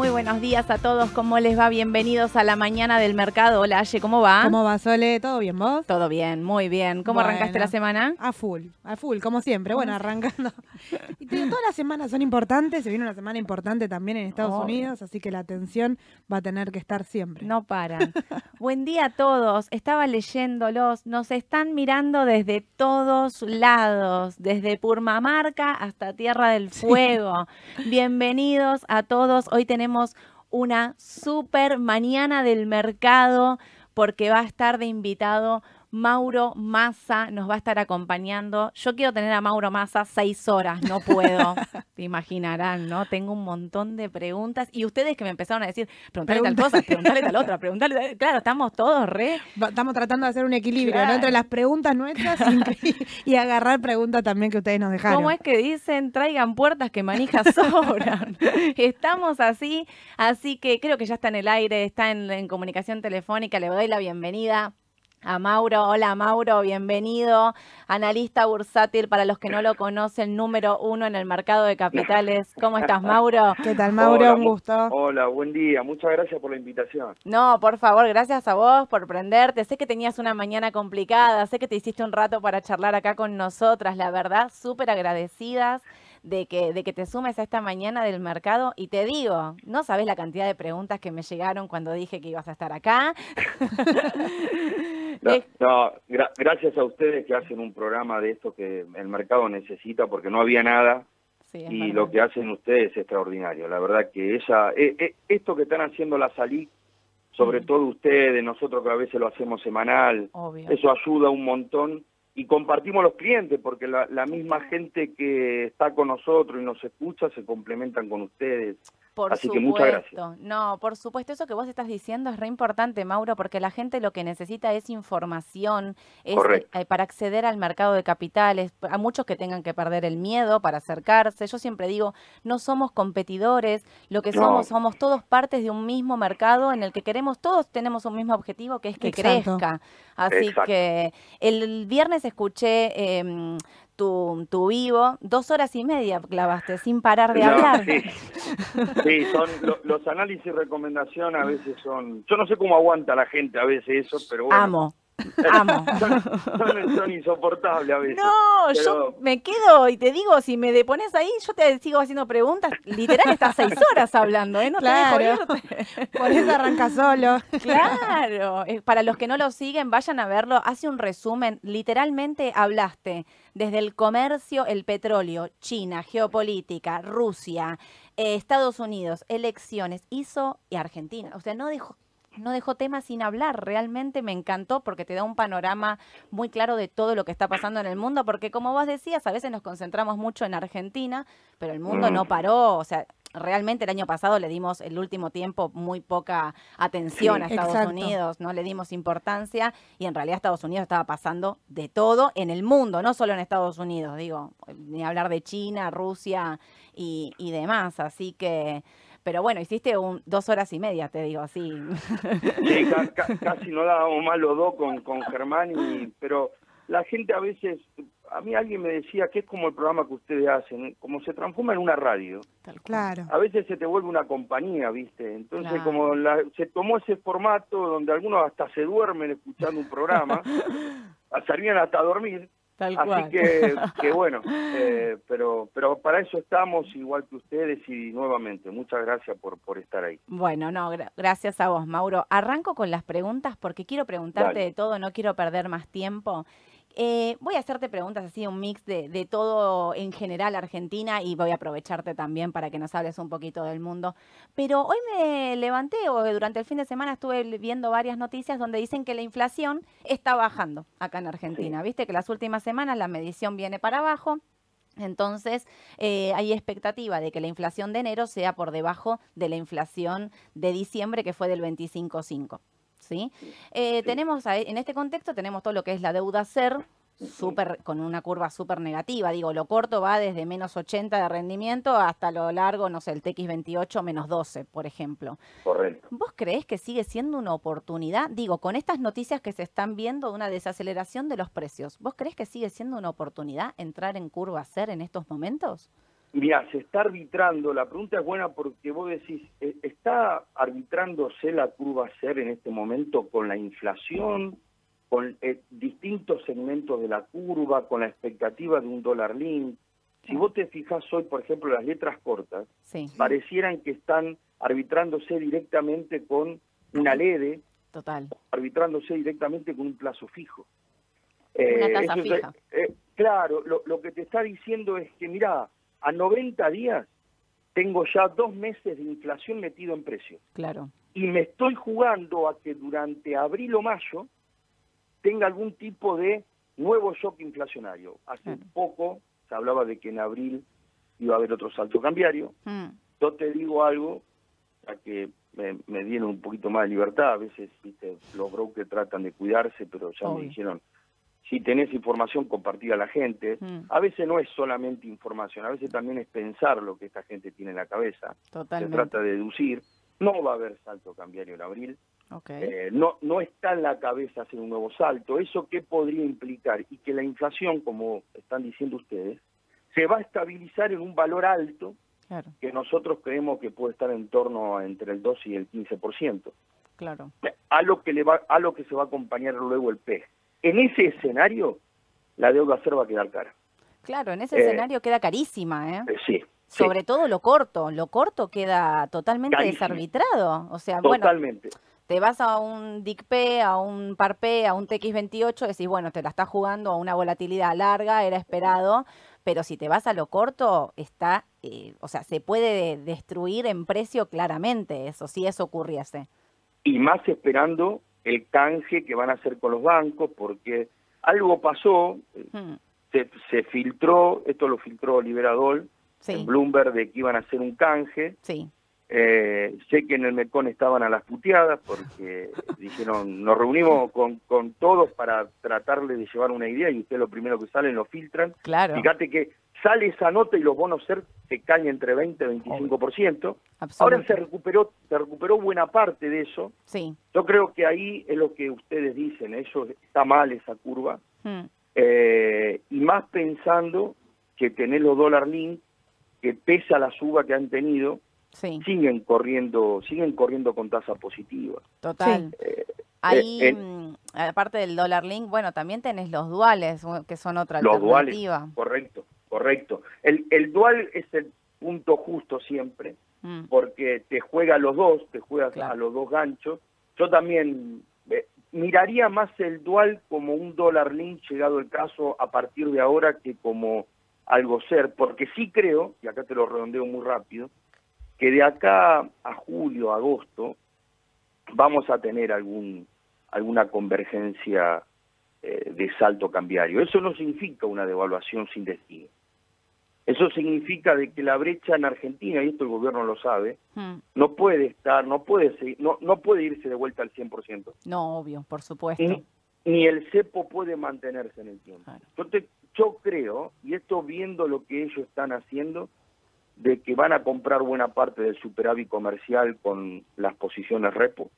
Muy buenos días a todos. ¿Cómo les va? Bienvenidos a la mañana del mercado. Hola, Aye, ¿cómo va? ¿Cómo va, Sole? ¿Todo bien, vos? Todo bien, muy bien. ¿Cómo Bueno. arrancaste la semana? A full, a full, como siempre. Bueno, arrancando. Y te digo, todas las semanas son importantes. Se viene una semana importante también en Estados. Unidos, así que la atención va a tener que estar siempre. No paran. Buen día a todos. Estaba leyéndolos. Nos están mirando desde todos lados, desde Purmamarca hasta Tierra del Fuego. Bienvenidos a todos. Hoy tenemos una super mañana del mercado porque va a estar de invitado Mauro Massa, nos va a estar acompañando. Yo quiero tener a Mauro Massa seis horas, no puedo. Te imaginarán, ¿no? Tengo un montón de preguntas y ustedes que me empezaron a decir, preguntarle tal cosa, preguntarle tal otra, preguntarle tal... Claro, estamos todos re... Estamos tratando de hacer un equilibrio ¿no? Entre las preguntas nuestras y, y agarrar preguntas también que ustedes nos dejaron. ¿Cómo es que dicen traigan puertas que manijas sobran? Estamos así, así que creo que ya está en el aire, está en, en comunicación telefónica. Le doy la bienvenida a Mauro. Hola Mauro, bienvenido. Analista bursátil, para los que no lo conocen, número uno en el mercado de capitales. ¿Cómo estás, Mauro? ¿Qué tal, Mauro? Hola, un gusto. Hola, buen día. Muchas gracias por la invitación. No, por favor, gracias a vos por prenderte. Sé que tenías una mañana complicada, sé que te hiciste un rato para charlar acá con nosotras, la verdad, súper agradecidas de que, de que te sumes a esta mañana del mercado. Y te digo, no sabes la cantidad de preguntas que me llegaron cuando dije que ibas a estar acá. No, gra- gracias a ustedes que hacen un programa de esto que el mercado necesita porque no había nada sí, y verdad. lo que hacen ustedes es extraordinario. La verdad que esa, eh, eh, esto que están haciendo la Salí, sobre Mm. todo ustedes, nosotros que a veces lo hacemos semanal, Obvio. eso ayuda un montón y compartimos los clientes porque la, la misma gente que está con nosotros y nos escucha se complementan con ustedes. Por Así que supuesto. muchas gracias. No, por supuesto, eso que vos estás diciendo es re importante, Mauro, porque la gente lo que necesita es información, es Correcto. eh, para acceder al mercado de capitales, a muchos que tengan que perder el miedo para acercarse. Yo siempre digo, no somos competidores, lo que No. somos, somos todos partes de un mismo mercado en el que queremos, todos tenemos un mismo objetivo, que es que Exacto. crezca. Así Exacto. que el viernes escuché em, tu, tu vivo, dos horas y media clavaste sin parar de No, hablar. sí. Sí, son lo- los análisis y recomendación a veces son. Yo no sé cómo aguanta la gente a veces eso, pero bueno. Amo, amo. Son, son insoportables a veces. No, yo me quedo y te digo, si me depones ahí, yo te sigo haciendo preguntas. Literal, estás seis horas hablando, ¿eh? No Claro. te dejo irte. Por eso arranca solo. Claro. Eh, Para los que no lo siguen, vayan a verlo. Hace un resumen. Literalmente hablaste desde el comercio, el petróleo, China, geopolítica, Rusia, eh, Estados Unidos, elecciones, hizo y Argentina. O sea, no dejó. No dejó tema sin hablar, realmente me encantó porque te da un panorama muy claro de todo lo que está pasando en el mundo, porque como vos decías, a veces nos concentramos mucho en Argentina, pero el mundo no Mm. paró, o sea, realmente el año pasado le dimos el último tiempo muy poca atención Sí, a Estados exacto. Unidos, no le dimos importancia y en realidad Estados Unidos estaba pasando de todo en el mundo, no solo en Estados Unidos, digo, ni hablar de China, Rusia y, y demás, así que, pero bueno, hiciste un, dos horas y media, te digo, así. Sí, ca- ca- casi no dábamos mal los dos con, con Germán, y, pero la gente a veces. A mí alguien me decía que es como el programa que ustedes hacen, como se transforma en una radio. Claro. A veces se te vuelve una compañía, ¿viste? Entonces, Claro. como la- se tomó ese formato donde algunos hasta se duermen escuchando un programa, salían hasta a dormir. Tal Así cual. que, que bueno, eh, pero pero para eso estamos igual que ustedes y nuevamente, muchas gracias por, por estar ahí. Bueno, no, gra- gracias a vos, Mauro. Arranco con las preguntas porque quiero preguntarte Dale. de todo, no quiero perder más tiempo. Eh, voy a hacerte preguntas así, un mix de, de todo en general Argentina y voy a aprovecharte también para que nos hables un poquito del mundo. Pero hoy me levanté o durante el fin de semana estuve viendo varias noticias donde dicen que la inflación está bajando acá en Argentina. Viste que las últimas semanas la medición viene para abajo. Entonces, eh, hay expectativa de que la inflación de enero sea por debajo de la inflación de diciembre, que fue del 25,5. ¿Sí? Eh, Tenemos, en este contexto, tenemos todo lo que es la deuda SER, súper, con una curva súper negativa. Digo, lo corto va desde menos 80 de rendimiento hasta lo largo, no sé, el TX28 menos 12, por ejemplo. Correcto. ¿Vos creés que sigue siendo una oportunidad? Digo, con estas noticias que se están viendo de una desaceleración de los precios, ¿vos creés que sigue siendo una oportunidad entrar en curva SER en estos momentos? Mira, se está arbitrando, la pregunta es buena porque vos decís, eh, ¿está arbitrándose la curva SER en este momento con la inflación, con eh, distintos segmentos de la curva, con la expectativa de un dólar link? Si vos te fijas hoy, por ejemplo, las letras cortas, Sí, parecieran que están arbitrándose directamente con una LEDE, total. arbitrándose directamente con un plazo fijo. Una tasa es- fija. eh, claro, lo, lo que te está diciendo es que, mira, a 90 días tengo ya dos meses de inflación metido en precio Claro. y me estoy jugando a que durante abril o mayo tenga algún tipo de nuevo shock inflacionario. Hace poco se hablaba de que en abril iba a haber otro salto cambiario. Mm, Yo te digo algo, a que me, me dieron un poquito más de libertad. A veces, viste, los brokers tratan de cuidarse, pero ya Obvio. me dijeron, si tenés información, compartida a la gente. Mm. A veces no es solamente información, a veces también es pensar lo que esta gente tiene en la cabeza. Se totalmente. trata de deducir. No va a haber salto cambiario en abril. Eh, no, no está en la cabeza hacer un nuevo salto. ¿Eso qué podría implicar? Y que la inflación, como están diciendo ustedes, se va a estabilizar en un valor alto Claro, que nosotros creemos que puede estar en torno a entre el 2 y el 15%. claro. A lo que le va a lo que se va a acompañar luego el PEG. En ese escenario la deuda ser va a quedar cara. Claro, en ese Eh, escenario queda carísima, ¿eh? Eh, sí. sí, Sobre todo lo corto. Lo corto queda totalmente Carísimo. desarbitrado. O sea, bueno, totalmente. te vas a un DICP, a un PARP, a un TX28, decís, bueno, te la estás jugando a una volatilidad larga, era esperado, pero si te vas a lo corto, está, eh, o sea, se puede destruir en precio claramente eso, si eso ocurriese. Y más esperando el canje que van a hacer con los bancos, porque algo pasó, Hmm, se, se filtró, esto lo filtró Liberadol, Sí, en Bloomberg, de que iban a hacer un canje. sí, Eh, sé que en el MECON estaban a las puteadas porque dijeron, nos reunimos con, con todos para tratarle de llevar una idea y usted lo primero que salen lo filtran. claro, Fíjate que sale esa nota y los bonos SER se caen entre 20 y 25%. Ahora se recuperó, se recuperó buena parte de eso. Sí, Yo creo que ahí es lo que ustedes dicen, eso está mal esa curva. hmm, Eh, y más pensando que tenés los dólar link, que pese a la suba que han tenido, sí, siguen corriendo, siguen corriendo con tasa positiva. total. Eh, Ahí, eh, mm, aparte del dólar link, bueno, también tenés los duales, que son otra los duales, correcto, correcto. El, el dual es el punto justo siempre, Mm, porque te juega a los dos, te juega Claro. a los dos ganchos. Yo también eh, miraría más el dual como un dólar link llegado el caso a partir de ahora que como algo ser, porque sí creo, y acá te lo redondeo muy rápido, que de acá a julio, agosto, vamos a tener algún alguna convergencia eh, de salto cambiario. Eso no significa una devaluación sin destino. Eso significa de que la brecha en Argentina, y esto el gobierno lo sabe, mm. no puede estar, no puede seguir, no, no puede irse de vuelta al 100%. No, obvio, por supuesto. Ni, ni el cepo puede mantenerse en el tiempo. Claro. Yo, te- yo creo, y esto viendo lo que ellos están haciendo, de que van a comprar buena parte del superávit comercial con las posiciones repo,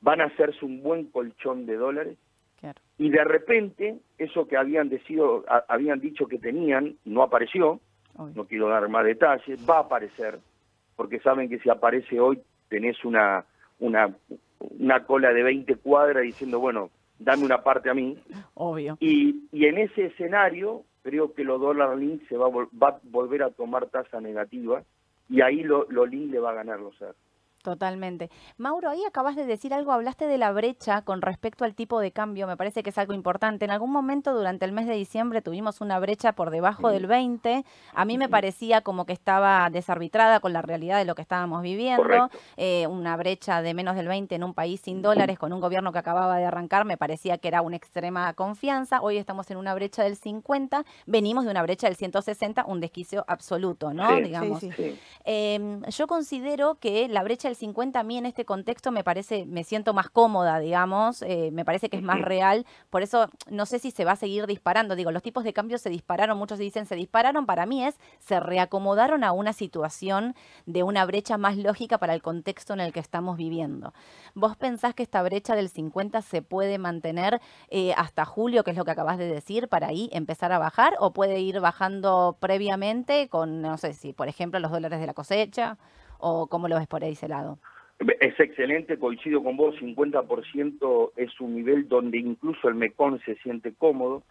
van a hacerse un buen colchón de dólares Claro. y de repente eso que habían decido, a- habían dicho que tenían no apareció, obvio. no quiero dar más detalles, va a aparecer, porque saben que si aparece hoy tenés una, una, una cola de 20 cuadras diciendo, bueno, dame una parte a mí, Obvio. y, y en ese escenario creo que los dólar link se va va a volver a tomar tasa negativa, y ahí lo, lo link le va a ganar los CER. Totalmente. Mauro, ahí acabas de decir algo, hablaste de la brecha con respecto al tipo de cambio, me parece que es algo importante. En algún momento durante el mes de diciembre tuvimos una brecha por debajo del 20, a mí me parecía como que estaba desarbitrada con la realidad de lo que estábamos viviendo. Eh, una brecha de menos del 20 en un país sin dólares con un gobierno que acababa de arrancar, me parecía que era una extrema confianza, hoy estamos en una brecha del 50, venimos de una brecha del 160, un desquicio absoluto, ¿no? Sí, Digamos. sí. Sí. Em, yo considero que la brecha del del 50 a mí en este contexto me parece, me siento más cómoda, digamos, eh, me parece que es más real, por eso no sé si se va a seguir disparando, digo, los tipos de cambio se dispararon, muchos dicen se dispararon, para mí es, se reacomodaron a una situación de una brecha más lógica para el contexto en el que estamos viviendo. ¿Vos pensás que esta brecha del 50 se puede mantener eh, hasta julio, que es lo que acabas de decir, para ahí empezar a bajar, o puede ir bajando previamente con, no sé si, por ejemplo, los dólares de la cosecha, o cómo lo ves por ese lado? Es excelente, coincido con vos, 50% es un nivel donde incluso el MECON se siente cómodo.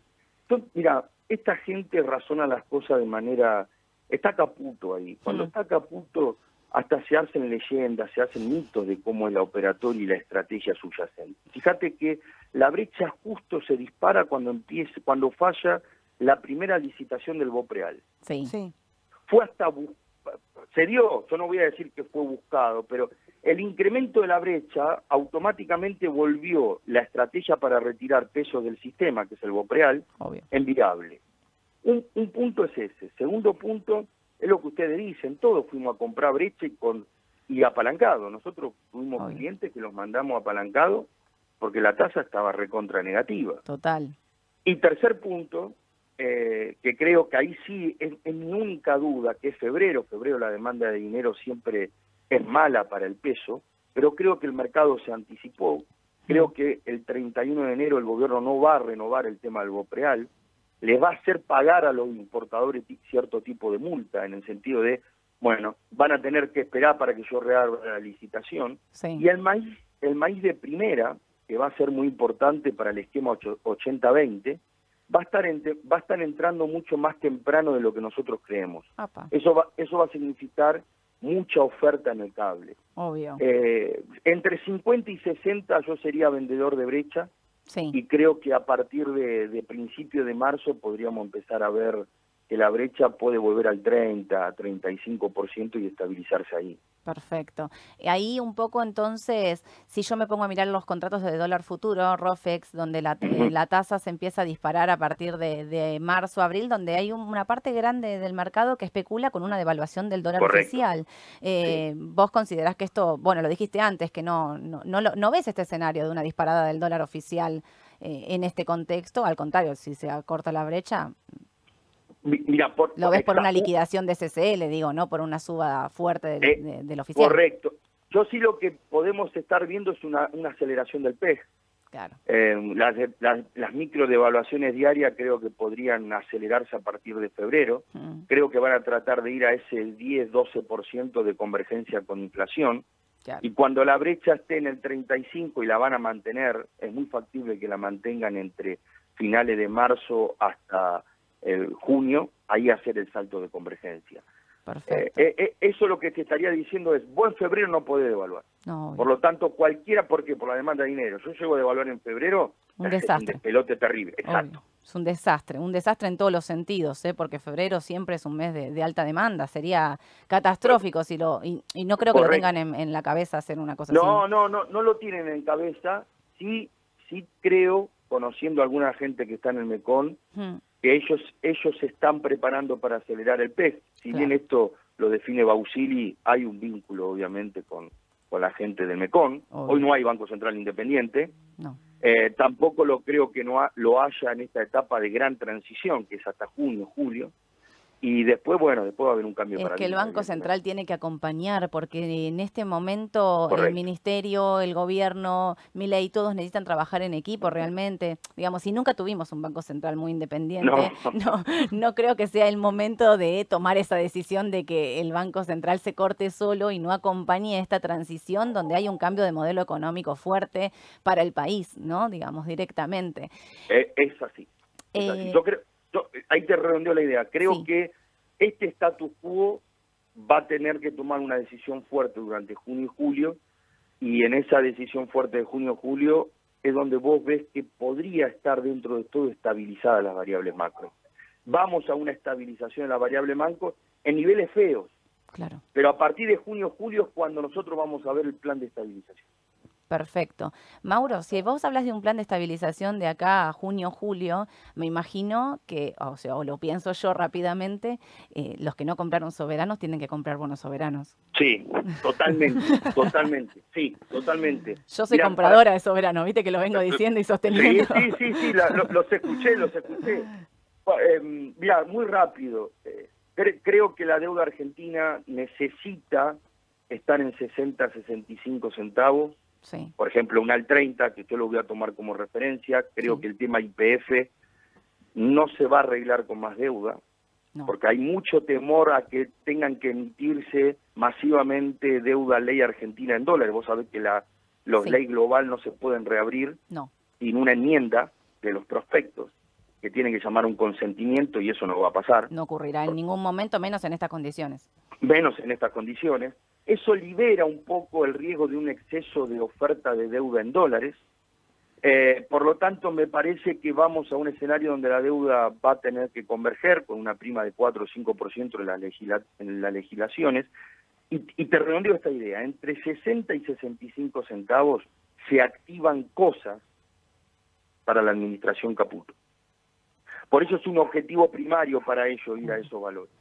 mira, esta gente razona las cosas de manera... Está Caputo ahí. Cuando mm. está Caputo, hasta se hacen leyendas, se hacen mitos de cómo es la operatoria y la estrategia subyacente. Fíjate que la brecha justo se dispara cuando empieza, cuando falla la primera licitación del Bopreal. Sí. sí. Fue hasta se dio, yo no voy a decir que fue buscado, pero el incremento de la brecha automáticamente volvió la estrategia para retirar pesos del sistema, que es el Bopreal, en viable. Un, punto es ese. Segundo punto es lo que ustedes dicen, todos fuimos a comprar brecha y, con, y apalancado. Nosotros tuvimos clientes que los mandamos apalancado porque la tasa estaba recontra negativa. Total. Y tercer punto, eh, que creo que ahí sí es, mi única duda, que es febrero, febrero la demanda de dinero siempre es mala para el peso, pero creo que el mercado se anticipó, creo mm. que el 31 de enero el gobierno no va a renovar el tema del Bopreal, les va a hacer pagar a los importadores cierto tipo de multa, en el sentido de, bueno, van a tener que esperar para que yo reabra la licitación, y el maíz, el maíz de primera, que va a ser muy importante para el esquema 80-20, va a estar va a estar entrando mucho más temprano de lo que nosotros creemos. Eso va eso va a significar mucha oferta en el cable. Obvio. Eh, entre 50 y 60 yo sería vendedor de brecha sí. y creo que a partir de, de principio de marzo podríamos empezar a ver que la brecha puede volver al 30, 35% y estabilizarse ahí. Perfecto. Ahí un poco entonces, si yo me pongo a mirar los contratos de dólar futuro, ROFEX, donde la, la tasa se empieza a disparar a partir de, marzo, abril, donde hay una parte grande del mercado que especula con una devaluación del dólar oficial. Eh, ¿Vos considerás que esto, bueno, lo dijiste antes, que no, no, no, no ves este escenario de una disparada del dólar oficial eh, en este contexto? Al contrario, si se acorta la brecha, Mira, lo ves por una liquidación de CCL, digo, no por una suba fuerte eh, del oficial. Correcto. Yo sí lo que podemos estar viendo es una, aceleración del PEG. Claro. Eh, las, las, micro devaluaciones diarias creo que podrían acelerarse a partir de febrero. Mm. Creo que van a tratar de ir a ese 10-12% de convergencia con inflación. Y cuando la brecha esté en el 35 y la van a mantener, es muy factible que la mantengan entre finales de marzo hasta el junio, ahí hacer el salto de convergencia. Perfecto. Eh, eh, eso lo que te estaría diciendo es, vos en febrero no podés devaluar. por lo tanto, cualquiera, ¿por qué? Por la demanda de dinero. Yo llego a devaluar en febrero, un desastre. Un pelote terrible, exacto. Es un desastre, un desastre en todos los sentidos, ¿eh? porque febrero siempre es un mes de, alta demanda. Sería catastrófico si lo y, no creo que lo tengan en, la cabeza hacer una cosa no, así. No, no, no, no lo tienen en cabeza. Sí, sí creo, conociendo a alguna gente que está en el MECON, hmm que ellos ellos se están preparando para acelerar el PES. Si bien esto lo define Bausili, hay un vínculo obviamente con, con la gente del MECON. Hoy no hay Banco Central Independiente. Eh, tampoco lo creo que no lo haya en esta etapa de gran transición, que es hasta junio, julio. Y después, bueno, después va a haber un cambio. Es que el Banco Central tiene que acompañar, porque en este momento el Ministerio, el Gobierno, y todos necesitan trabajar en equipo realmente. Digamos, si nunca tuvimos un Banco Central muy independiente, no. no, creo que sea el momento de tomar esa decisión de que el Banco Central se corte solo y no acompañe esta transición donde hay un cambio de modelo económico fuerte para el país, ¿no? Digamos, directamente. Eh, es así. Eh, Yo creo ahí te redondeo la idea. Creo que este status quo va a tener que tomar una decisión fuerte durante junio y julio, y en esa decisión fuerte de junio y julio es donde vos ves que podría estar dentro de todo estabilizada las variables macro. Vamos a una estabilización de la variable macro en niveles feos. Claro. Pero a partir de junio julio es cuando nosotros vamos a ver el plan de estabilización. Perfecto. Mauro, si vos hablas de un plan de estabilización de acá a junio, julio, me imagino que, o sea, o lo pienso yo rápidamente, eh, los que no compraron soberanos tienen que comprar bonos soberanos. Sí, totalmente, totalmente, sí, totalmente. Yo soy compradora de soberanos, viste que lo vengo diciendo y sosteniendo. Sí, sí, sí, los escuché, los escuché. Eh, mira, muy rápido. Eh, creo que la deuda argentina necesita estar en 60, 65 centavos por ejemplo, un AL 30, que yo lo voy a tomar como referencia, creo que el tema IPF no se va a arreglar con más deuda, porque hay mucho temor a que tengan que emitirse masivamente deuda ley argentina en dólares. Vos sabés que la, los ley global no se pueden reabrir sin una enmienda de los prospectos que tienen que llamar un consentimiento y eso no va a pasar. No ocurrirá en ningún momento, menos en estas condiciones. Menos en estas condiciones. Eso libera un poco el riesgo de un exceso de oferta de deuda en dólares. Eh, por lo tanto, me parece que vamos a un escenario donde la deuda va a tener que converger con una prima de 4 o 5% en, la en las legislaciones. Y, y te redondeo esta idea, entre 60 y 65 centavos se activan cosas para la administración Caputo. Por eso es un objetivo primario para ello ir a esos valores.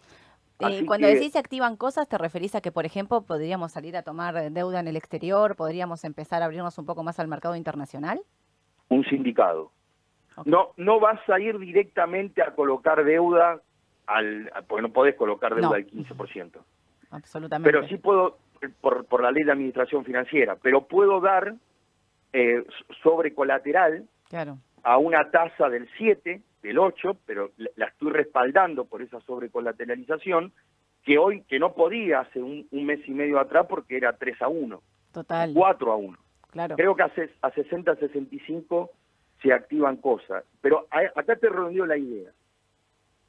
Eh, cuando decís se activan cosas, ¿te referís a que, por ejemplo, podríamos salir a tomar deuda en el exterior? ¿Podríamos empezar a abrirnos un poco más al mercado internacional? Un sindicado. No, no vas a ir directamente a colocar deuda, al, porque no podés colocar deuda al 15%. Absolutamente. Pero sí puedo, por, por la ley de administración financiera, pero puedo dar eh, sobre colateral claro. a una tasa del 7 del 8, pero la estoy respaldando por esa sobrecolateralización, que hoy, que no podía hace un, mes y medio atrás porque era 3 a 1. Total. 4 a 1. Claro. Creo que a, a 60, 65 se activan cosas. Pero acá te redondeó la idea.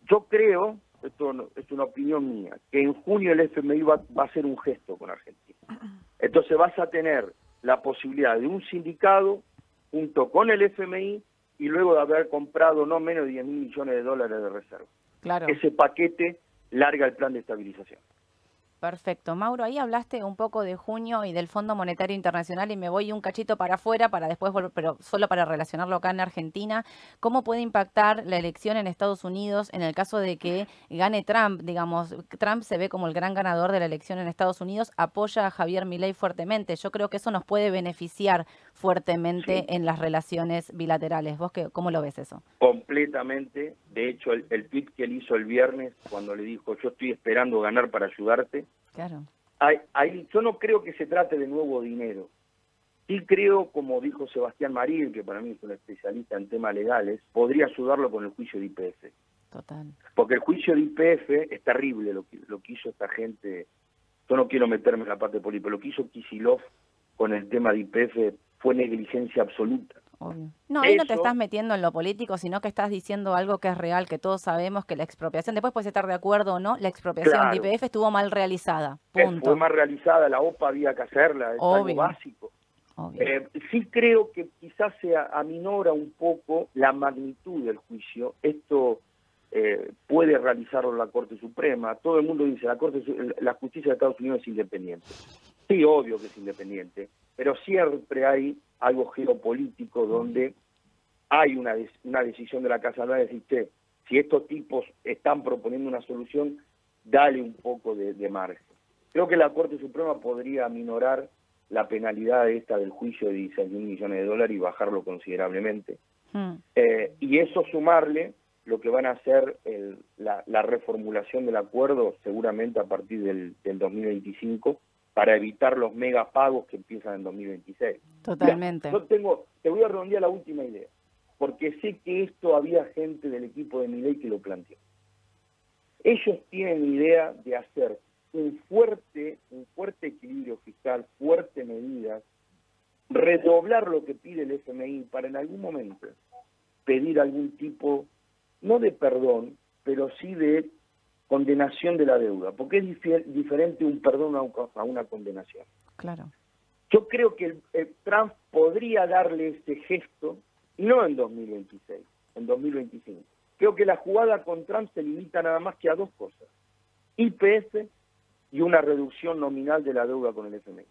Yo creo, esto es una opinión mía, que en junio el FMI va, va a hacer un gesto con Argentina. Entonces vas a tener la posibilidad de un sindicado junto con el FMI y luego de haber comprado no menos de 10 mil millones de dólares de reserva. Claro. Ese paquete larga el plan de estabilización. Perfecto. Mauro, ahí hablaste un poco de junio y del Fondo Monetario Internacional y me voy un cachito para afuera para después volver, pero solo para relacionarlo acá en Argentina. ¿Cómo puede impactar la elección en Estados Unidos en el caso de que gane Trump? Digamos, Trump se ve como el gran ganador de la elección en Estados Unidos, apoya a Javier Milei fuertemente. Yo creo que eso nos puede beneficiar fuertemente en las relaciones bilaterales. ¿Vos qué, cómo lo ves eso? Completamente. De hecho, el, el tweet que él hizo el viernes cuando le dijo yo estoy esperando ganar para ayudarte, Claro. Ahí, yo no creo que se trate de nuevo dinero. Sí creo, como dijo Sebastián Marín, que para mí es un especialista en temas legales, podría ayudarlo con el juicio de IPF. Total. Porque el juicio de IPF es terrible lo que, lo que hizo esta gente. Yo no quiero meterme en la parte política, lo que hizo Kisilov con el tema de IPF fue negligencia absoluta. No, ahí no te estás metiendo en lo político, sino que estás diciendo algo que es real, que todos sabemos que la expropiación, después puedes estar de acuerdo o no, la expropiación de IPF estuvo mal realizada. Punto. Fue mal realizada, la OPA había que hacerla, es algo básico. Eh, sí creo que quizás se aminora un poco la magnitud del juicio. Esto eh, puede realizarlo la Corte Suprema. Todo el mundo dice la Corte, la justicia de Estados Unidos es independiente. Sí, obvio que es independiente, pero siempre hay algo geopolítico donde hay una, una decisión de la Casa Blanca de decir, si estos tipos están proponiendo una solución, dale un poco de, margen. Creo que la Corte Suprema podría minorar la penalidad esta del juicio de 16 mil millones de dólares y bajarlo considerablemente. Hmm. Eh, y eso sumarle lo que van a hacer la, reformulación del acuerdo seguramente a partir del, del 2025 para evitar los megapagos que empiezan en 2026. Totalmente. yo tengo, te voy a redondear la última idea, porque sé que esto había gente del equipo de ley que lo planteó. Ellos tienen idea de hacer un fuerte, un fuerte equilibrio fiscal, fuertes medidas, redoblar lo que pide el FMI para en algún momento pedir algún tipo, no de perdón, pero sí de condenación de la deuda, porque es diferente un perdón a, una condenación. Claro. Yo creo que el, Trump podría darle ese gesto, no en 2026, en 2025. Creo que la jugada con Trump se limita nada más que a dos cosas, IPS y una reducción nominal de la deuda con el FMI.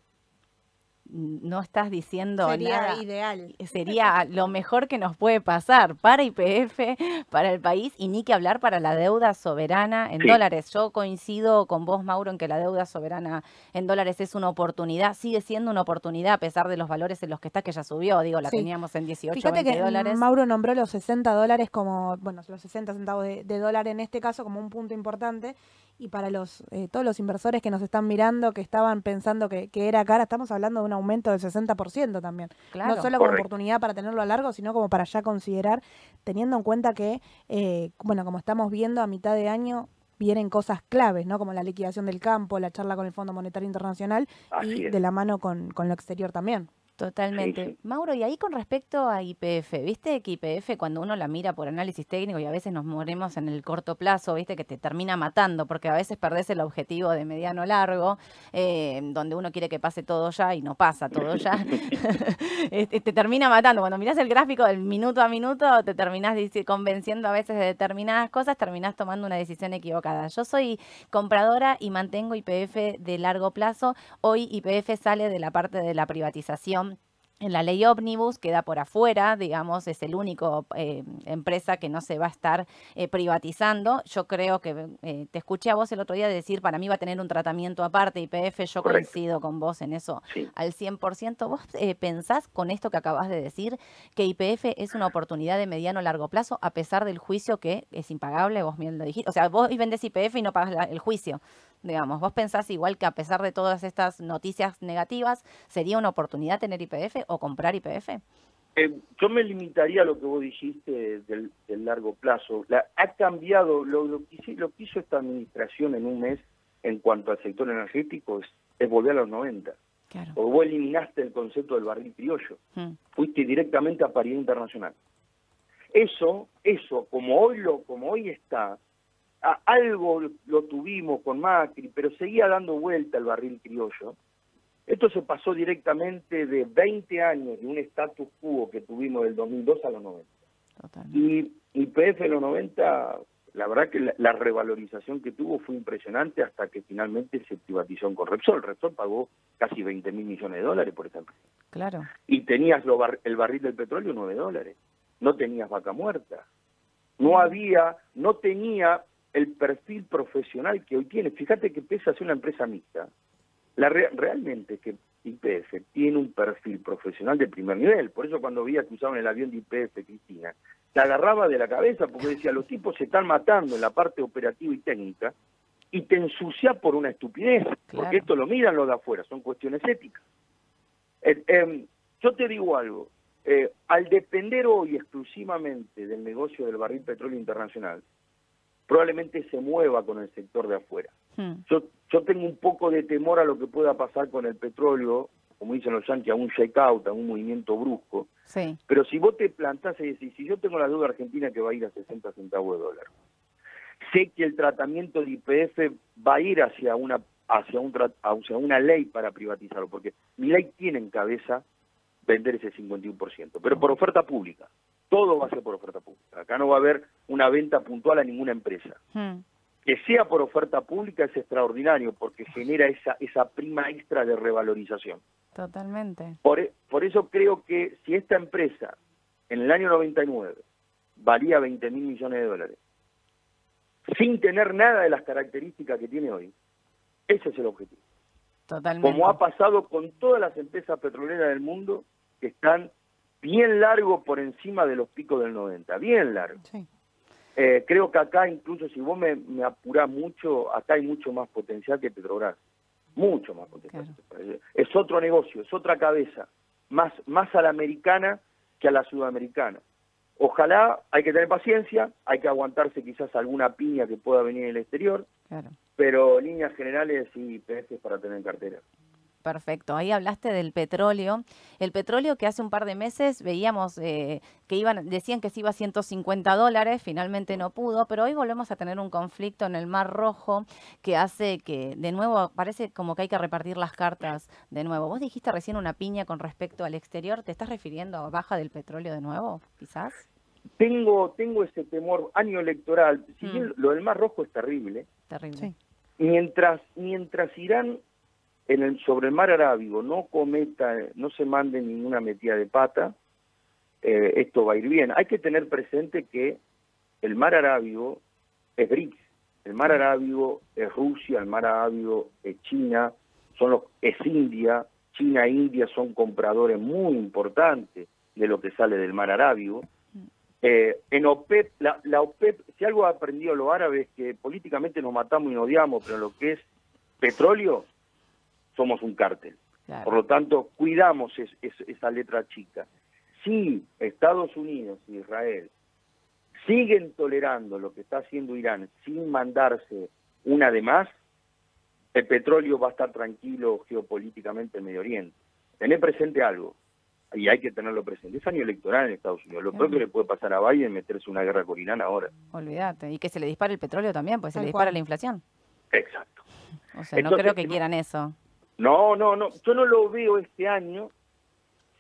No estás diciendo Sería nada. ideal. Sería lo mejor que nos puede pasar para IPF, para el país y ni que hablar para la deuda soberana en Sí. dólares. Yo coincido con vos, Mauro, en que la deuda soberana en dólares es una oportunidad, sigue siendo una oportunidad a pesar de los valores en los que está, que ya subió. Digo, la Sí. teníamos en 18, Fíjate 20 que dólares. Mauro nombró los 60 dólares como, bueno, los 60 centavos de, de dólar en este caso como un punto importante. Y para los eh, todos los inversores que nos están mirando, que estaban pensando que, que era cara, estamos hablando de un aumento del 60% también. Claro. No solo como Correcto. oportunidad para tenerlo a largo, sino como para ya considerar, teniendo en cuenta que, eh, bueno, como estamos viendo a mitad de año, vienen cosas claves, ¿no? Como la liquidación del campo, la charla con el Fondo Monetario Internacional y de la mano con, con lo exterior también. Totalmente. Sí, sí. Mauro, y ahí con respecto a IPF, viste que IPF cuando uno la mira por análisis técnico y a veces nos moremos en el corto plazo, viste que te termina matando porque a veces perdés el objetivo de mediano largo, eh, donde uno quiere que pase todo ya y no pasa todo ya. Este, te termina matando. Cuando mirás el gráfico del minuto a minuto, te terminás convenciendo a veces de determinadas cosas, terminás tomando una decisión equivocada. Yo soy compradora y mantengo IPF de largo plazo. Hoy IPF sale de la parte de la privatización. En la ley ómnibus queda por afuera, digamos, es el único eh, empresa que no se va a estar eh, privatizando. Yo creo que eh, te escuché a vos el otro día decir, para mí va a tener un tratamiento aparte IPF, yo Correcto. coincido con vos en eso Sí. al 100%. ¿Vos eh, pensás con esto que acabas de decir que IPF es una oportunidad de mediano o largo plazo a pesar del juicio que es impagable? Vos bien lo dijiste. O sea, vos vendés IPF y no pagas la- el juicio, digamos. ¿Vos pensás igual que a pesar de todas estas noticias negativas, sería una oportunidad tener IPF o comprar IPF? Eh, yo me limitaría a lo que vos dijiste del, del largo plazo. La- ha cambiado, lo, lo, que hizo, lo que hizo esta administración en un mes en cuanto al sector energético es, es volver a los 90. Claro. Porque vos eliminaste el concepto del barril criollo. Mm, Fuiste directamente a paridad internacional. Eso, eso, como hoy lo, como hoy está, a- algo lo tuvimos con Macri, pero seguía dando vuelta el barril criollo. Esto se pasó directamente de 20 años de un status quo que tuvimos del 2002 a los 90. totalmente. Y IPF en los 90, la verdad que la, la revalorización que tuvo fue impresionante hasta que finalmente se privatizó con Repsol. Repsol pagó casi 20 mil millones de dólares por empresa. Claro. Y tenías lo bar- el barril del petróleo 9 dólares. No tenías vaca muerta. No había, no tenía el perfil profesional que hoy tiene. Fíjate que pese a ser una empresa mixta, la re- realmente es que IPF tiene un perfil profesional de primer nivel. Por eso cuando veía que usaban el avión de IPF, Cristina, te agarraba de la cabeza porque decía, los tipos se están matando en la parte operativa y técnica y te ensucia por una estupidez, Claro. porque esto lo miran los de afuera, son cuestiones éticas. Eh, em, yo te digo algo, eh, al depender hoy exclusivamente del negocio del barril petróleo internacional, probablemente se mueva con el sector de afuera. Mm, Yo, yo tengo un poco de temor a lo que pueda pasar con el petróleo, como dicen los yanquis, a un shake-out, a un movimiento brusco. Sí, Pero si vos te plantás y decís, si yo tengo la deuda argentina que va a ir a 60 centavos de dólar, sé que el tratamiento de IPF va a ir hacia una hacia un hacia una ley para privatizarlo, porque mi ley tiene en cabeza vender ese 51%, pero por oferta pública. Todo va a ser por oferta pública. Acá no va a haber una venta puntual a ninguna empresa. mm, Que sea por oferta pública es extraordinario porque genera esa, esa prima extra de revalorización. totalmente. Por, e- por eso creo que si esta empresa en el año 99 valía 20 mil millones de dólares, sin tener nada de las características que tiene hoy, ese es el objetivo. Totalmente. Como ha pasado con todas las empresas petroleras del mundo que están bien largo por encima de los picos del 90, bien largo. Sí. Eh, creo que acá, incluso si vos me, me apurás mucho, acá hay mucho más potencial que Petrobras. Mucho más potencial. Es otro negocio, es otra cabeza. Más, más a la americana que a la sudamericana. Ojalá, hay que tener paciencia, hay que aguantarse quizás alguna piña que pueda venir del exterior, Claro. pero líneas generales sí, PF es para tener en cartera. Perfecto. Ahí hablaste del petróleo. El petróleo que hace un par de meses veíamos eh, que iban, decían que se iba a 150 dólares, finalmente no pudo, pero hoy volvemos a tener un conflicto en el Mar Rojo que hace que, de nuevo, parece como que hay que repartir las cartas de nuevo. Vos dijiste recién una piña con respecto al exterior. ¿Te estás refiriendo a baja del petróleo de nuevo, quizás? Tengo, tengo ese temor, año electoral, si Mm. bien lo del Mar Rojo es terrible, Terrible. Sí. mientras, mientras Irán en el, sobre el mar Arábigo no cometa, no se mande ninguna metida de pata, eh, esto va a ir bien. Hay que tener presente que el mar Arábigo es BRICS, el mar Arábigo es Rusia, el mar Arábigo es China, son los, es India, China e India son compradores muy importantes de lo que sale del mar Arábigo. Eh, en OPEP, la, la, OPEP, si algo ha aprendido los árabes, que políticamente nos matamos y nos odiamos, pero lo que es petróleo, somos un cártel. Por lo tanto, cuidamos esa letra chica. Si Estados Unidos y Israel siguen tolerando lo que está haciendo Irán sin mandarse una de más, el petróleo va a estar tranquilo geopolíticamente en Medio Oriente. Tener presente algo, y hay que tenerlo presente. Es año electoral en Estados Unidos. Lo peor que le puede pasar a Biden es meterse una guerra con Irán ahora. Olvídate. Y que se le dispare el petróleo también, pues se le dispara la inflación. Exacto. O sea, no creo que quieran eso. No, no, no. Yo no lo veo este año.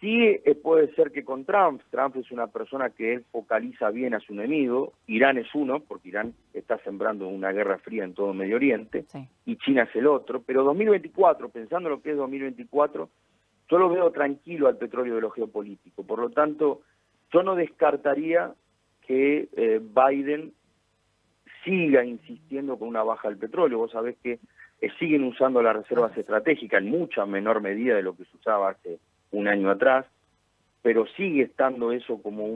Sí eh, puede ser que con Trump, Trump es una persona que él focaliza bien a su enemigo, Irán es uno, porque Irán está sembrando una guerra fría en todo Medio Oriente, y China es el otro, pero 2024, pensando lo que es 2024, yo lo veo tranquilo al petróleo de lo geopolítico. Por lo tanto, yo no descartaría que eh, Biden siga insistiendo con una baja del petróleo. Vos sabés que eh, siguen usando las reservas estratégicas en mucha menor medida de lo que se usaba hace un año atrás, pero sigue estando eso como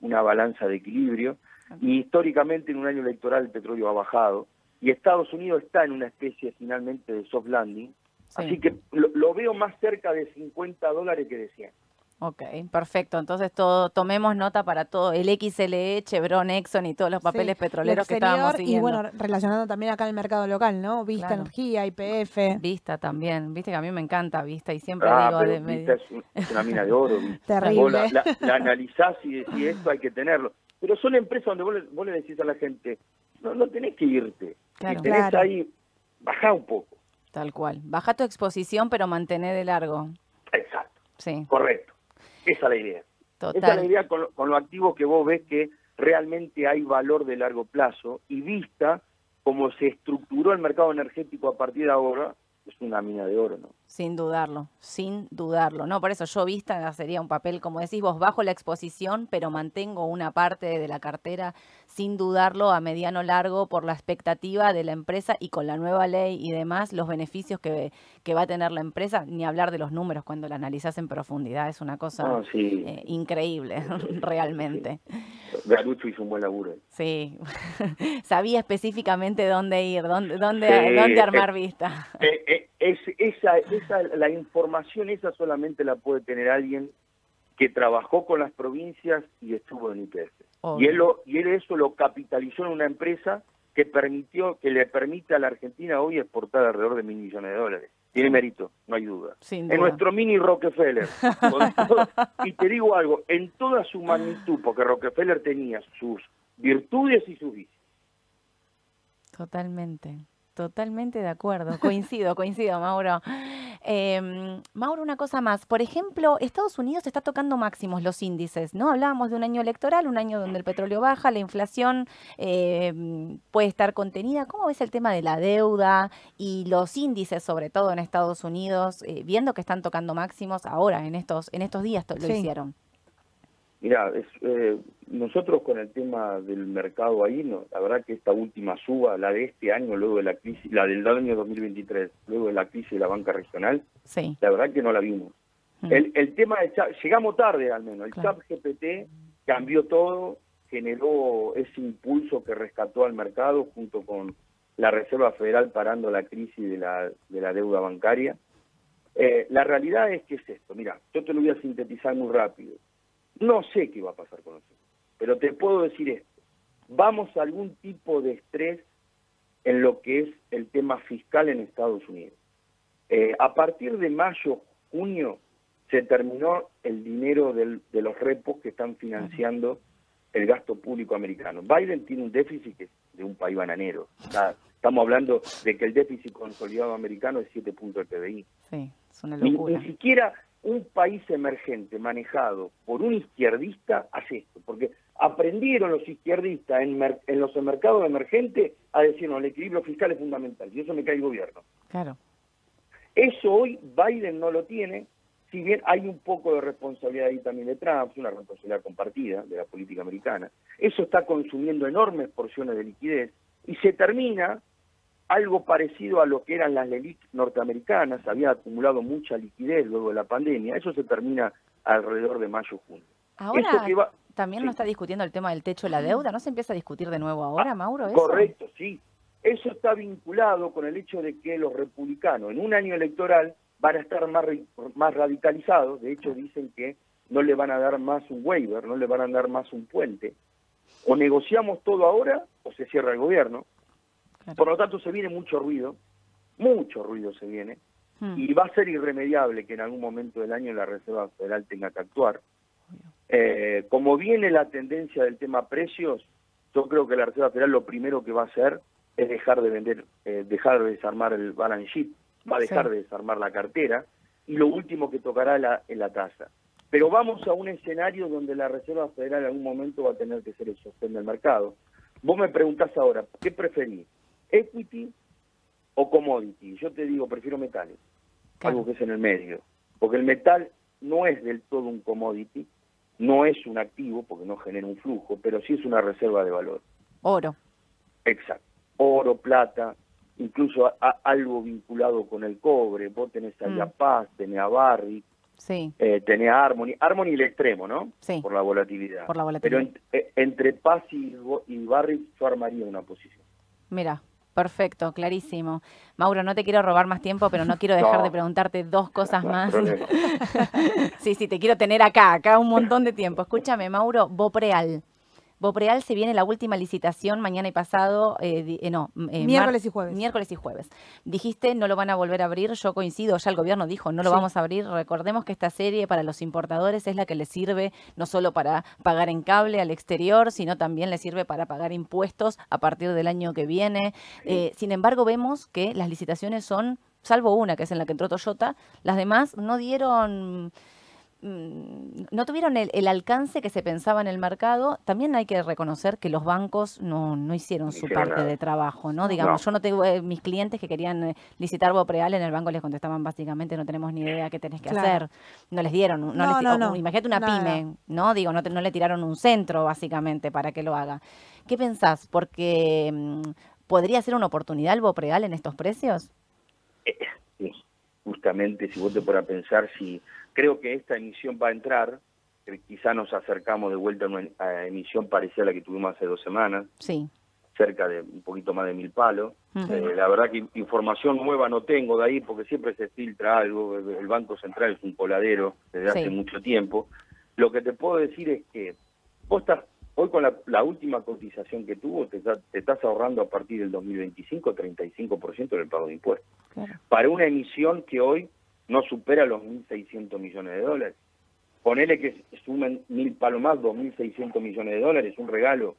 una balanza de equilibrio. Y históricamente en un año electoral el petróleo ha bajado. Y Estados Unidos está en una especie finalmente de soft landing. Así que lo, veo más cerca de 50 dólares que de 100. Ok, perfecto. Entonces todo, tomemos nota para todo, el XLE, Chevron, Exxon y todos los papeles petroleros que estábamos siguiendo. Y bueno, relacionando también acá el mercado local, ¿no? Vista Energía, IPF. Vista también, viste que a mí me encanta Vista y siempre ah, digo... de, Vista es, una mina de oro. Terrible. la, la, analizás y decís esto hay que tenerlo. Pero son empresas donde vos le, decís a la gente, no, no tenés que irte. Claro. tenés ahí, bajá un poco. Tal cual. Baja tu exposición, pero mantener de largo. Exacto. Sí. Correcto. Esa es la idea. Total. Esa es la idea con, con lo activo que vos ves que realmente hay valor de largo plazo y vista como se estructuró el mercado energético a partir de ahora, es una mina de oro, ¿no? Sin dudarlo, sin dudarlo. No, por eso yo vista sería un papel, como decís vos, bajo la exposición, pero mantengo una parte de la cartera sin dudarlo a mediano largo por la expectativa de la empresa y con la nueva ley y demás, los beneficios que, que va a tener la empresa, ni hablar de los números cuando la analizas en profundidad, es una cosa eh, increíble, realmente. Garucho hizo un buen laburo. Sí, sabía específicamente dónde ir, dónde, dónde, dónde armar vista. Eh, eh, es, esa, esa, la información esa solamente la puede tener alguien que trabajó con las provincias y estuvo en IPF. Y él, lo, y él eso lo capitalizó en una empresa que permitió que le permite a la Argentina hoy exportar alrededor de mil millones de dólares. Tiene mérito, no hay duda. En nuestro mini Rockefeller. y te digo algo, en toda su magnitud, porque Rockefeller tenía sus virtudes y sus vicios. Totalmente. Totalmente de acuerdo, coincido, coincido, Mauro. Em, Mauro, una cosa más. Por ejemplo, Estados Unidos está tocando máximos los índices, ¿no? Hablábamos de un año electoral, un año donde el petróleo baja, la inflación em, puede estar contenida. ¿Cómo ves el tema de la deuda y los índices, sobre todo en Estados Unidos, eh, viendo que están tocando máximos ahora, en estos, en estos días lo hicieron? Mira, eh, nosotros con el tema del mercado ahí, no, la verdad que esta última suba, la de este año, luego de la crisis, la del año 2023, luego de la crisis de la banca regional, sí. la verdad que no la vimos. Mm. El, el tema de llegamos tarde al menos, el claro. GPT cambió todo, generó ese impulso que rescató al mercado junto con la Reserva Federal parando la crisis de la, de la deuda bancaria. Eh, la realidad es que es esto, mira, yo te lo voy a sintetizar muy rápido. No sé qué va a pasar con nosotros, pero te puedo decir esto. Vamos a algún tipo de estrés en lo que es el tema fiscal en Estados Unidos. Eh, a partir de mayo, junio, se terminó el dinero del, de los repos que están financiando el gasto público americano. Biden tiene un déficit que es de un país bananero. estamos hablando de que el déficit consolidado americano es 7 puntos del PBI. Sí, es una locura. ni siquiera un país emergente manejado por un izquierdista hace esto, porque aprendieron los izquierdistas en, en los mercados emergentes a decirnos el equilibrio fiscal es fundamental, y eso me cae el gobierno. Claro. Eso hoy Biden no lo tiene, si bien hay un poco de responsabilidad ahí también de Trump, una responsabilidad compartida de la política americana, eso está consumiendo enormes porciones de liquidez y se termina algo parecido a lo que eran las élites norteamericanas, había acumulado mucha liquidez luego de la pandemia, eso se termina alrededor de mayo-junio. Ahora también no está discutiendo el tema del techo de la deuda, ¿no se empieza a discutir de nuevo ahora, ah, Mauro? Correcto, sí. Eso está vinculado con el hecho de que los republicanos en un año electoral van a estar más, más radicalizados, de hecho dicen que no le van a dar más un waiver, no le van a dar más un puente. O negociamos todo ahora o se cierra el gobierno. Por lo tanto se viene mucho ruido, mucho ruido se viene, hmm. y va a ser irremediable que en algún momento del año la Reserva Federal tenga que actuar. Eh, como viene la tendencia del tema precios, yo creo que la Reserva Federal lo primero que va a hacer es dejar de vender, eh, dejar de desarmar el balance sheet, va a dejar de desarmar la cartera y lo último que tocará la, es la tasa. Pero vamos a un escenario donde la Reserva Federal en algún momento va a tener que ser el sostén del mercado. Vos me preguntás ahora, ¿qué preferís? ¿Equity o commodity? Yo te digo, prefiero metales, algo que es en el medio. Porque el metal no es del todo un commodity, no es un activo porque no genera un flujo, pero sí es una reserva de valor. Oro. Exacto. Oro, plata, incluso algo vinculado con el cobre. Vos tenés a mm. Paz, tenés a Barry, sí. eh, tenés a Harmony. Harmony el extremo, ¿no? Sí. Por la volatilidad. Por la volatilidad. Pero eh, entre Paz y, y Barry yo armaría una posición. Mira, Perfecto, clarísimo. Mauro, no te quiero robar más tiempo, pero no quiero dejar de preguntarte dos cosas más. sí, sí, te quiero tener acá, acá un montón de tiempo. Escúchame, Mauro, Bopreal. Bopreal se viene la última licitación mañana y pasado, eh, eh, no, eh, miércoles y jueves. Miércoles y jueves. Dijiste no lo van a volver a abrir, yo coincido, ya el gobierno dijo no lo vamos a abrir. Recordemos que esta serie para los importadores es la que les sirve no solo para pagar en cable al exterior, sino también les sirve para pagar impuestos a partir del año que viene. sin embargo, vemos que las licitaciones son, salvo una que es en la que entró Toyota, las demás no dieron no tuvieron el, alcance que se pensaba en el mercado. También hay que reconocer que los bancos no, no hicieron su parte de trabajo, ¿no? Digamos, yo no tengo eh, mis clientes que querían eh, licitar Bopreal, en el banco les contestaban básicamente no tenemos ni idea qué tenés que hacer. No les dieron, no, les, imagínate una pyme, ¿no? Digo, no, no le tiraron un centro básicamente para que lo haga. ¿Qué pensás? Porque mm, podría ser una oportunidad el Bopreal en estos precios. Eh, justamente si vos te pones a pensar si Creo que esta emisión va a entrar, quizá nos acercamos de vuelta a una emisión parecida a la que tuvimos hace dos semanas. Sí. Cerca de un poquito más de mil palos. Eh, la verdad que información nueva no tengo de ahí porque siempre se filtra algo. El Banco Central es un coladero desde hace mucho tiempo. Lo que te puedo decir es que vos estás, hoy con la, última cotización que tuvo, te, estás ahorrando a partir del 2025 35% del pago de impuestos. Para una emisión que hoy no supera los 1.600 millones de dólares. Ponele que sumen mil palos más, 2.600 millones de dólares, un regalo.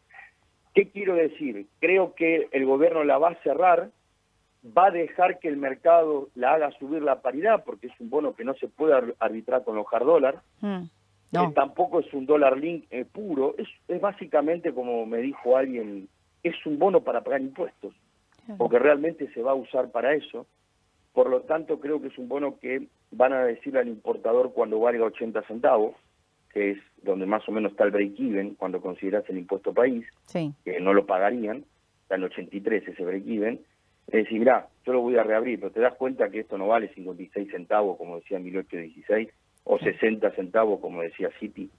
¿Qué quiero decir? Creo que el gobierno la va a cerrar, va a dejar que el mercado la haga subir la paridad, porque es un bono que no se puede arbitrar con los hard dólar. Mm, eh, tampoco es un dólar link eh, puro, es, es básicamente, como me dijo alguien, es un bono para pagar impuestos, porque realmente se va a usar para eso. Por lo tanto, creo que es un bono que van a decirle al importador cuando valga 80 centavos, que es donde más o menos está el break-even cuando consideras el impuesto país, que no lo pagarían, está en 83 ese break-even, es decir, mira, yo lo voy a reabrir, pero te das cuenta que esto no vale 56 centavos, como decía 1816, o 60 centavos, como decía City.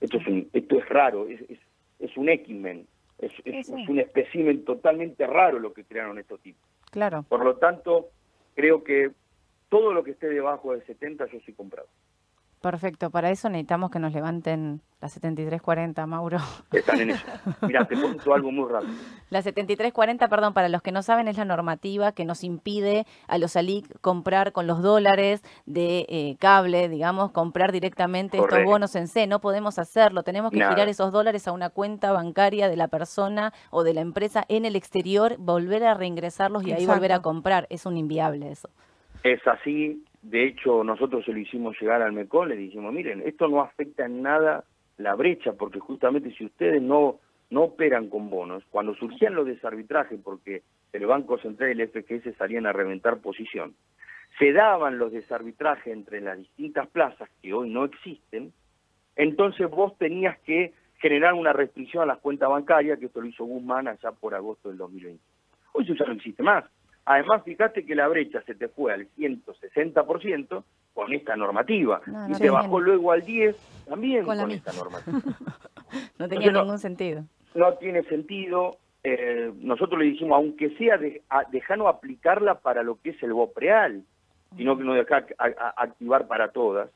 Esto es, un, esto es raro, es, es, un X-Men, es, es, un espécimen totalmente raro lo que crearon estos tipos. Claro. Por lo tanto, creo que todo lo que esté debajo de 70 yo soy comprado. Perfecto, para eso necesitamos que nos levanten las 7340, Mauro. Están en eso. Mira, te cuento algo muy rápido. La 7340, perdón, para los que no saben, es la normativa que nos impide a los ALIC comprar con los dólares de eh, cable, digamos, comprar directamente estos bonos en C. No podemos hacerlo, tenemos que girar esos dólares a una cuenta bancaria de la persona o de la empresa en el exterior, volver a reingresarlos y ahí volver a comprar. Es un inviable eso. Es así, de hecho nosotros se lo hicimos llegar al MECON, le dijimos, miren, esto no afecta en nada la brecha, porque justamente si ustedes no, no operan con bonos, cuando surgían los desarbitrajes, porque el Banco Central y el FGS salían a reventar posición, se daban los desarbitrajes entre las distintas plazas que hoy no existen, entonces vos tenías que generar una restricción a las cuentas bancarias, que esto lo hizo Guzmán allá por agosto del 2020. Hoy eso ya no existe más. Además, fíjate que la brecha se te fue al 160% con esta normativa y se bajó luego al 10% también con, esta normativa. no tenía ningún sentido. No tiene sentido. Eh, nosotros le dijimos, aunque sea, de, dejanos aplicarla para lo que es el BOPREAL, sino que no dejar activar para todas.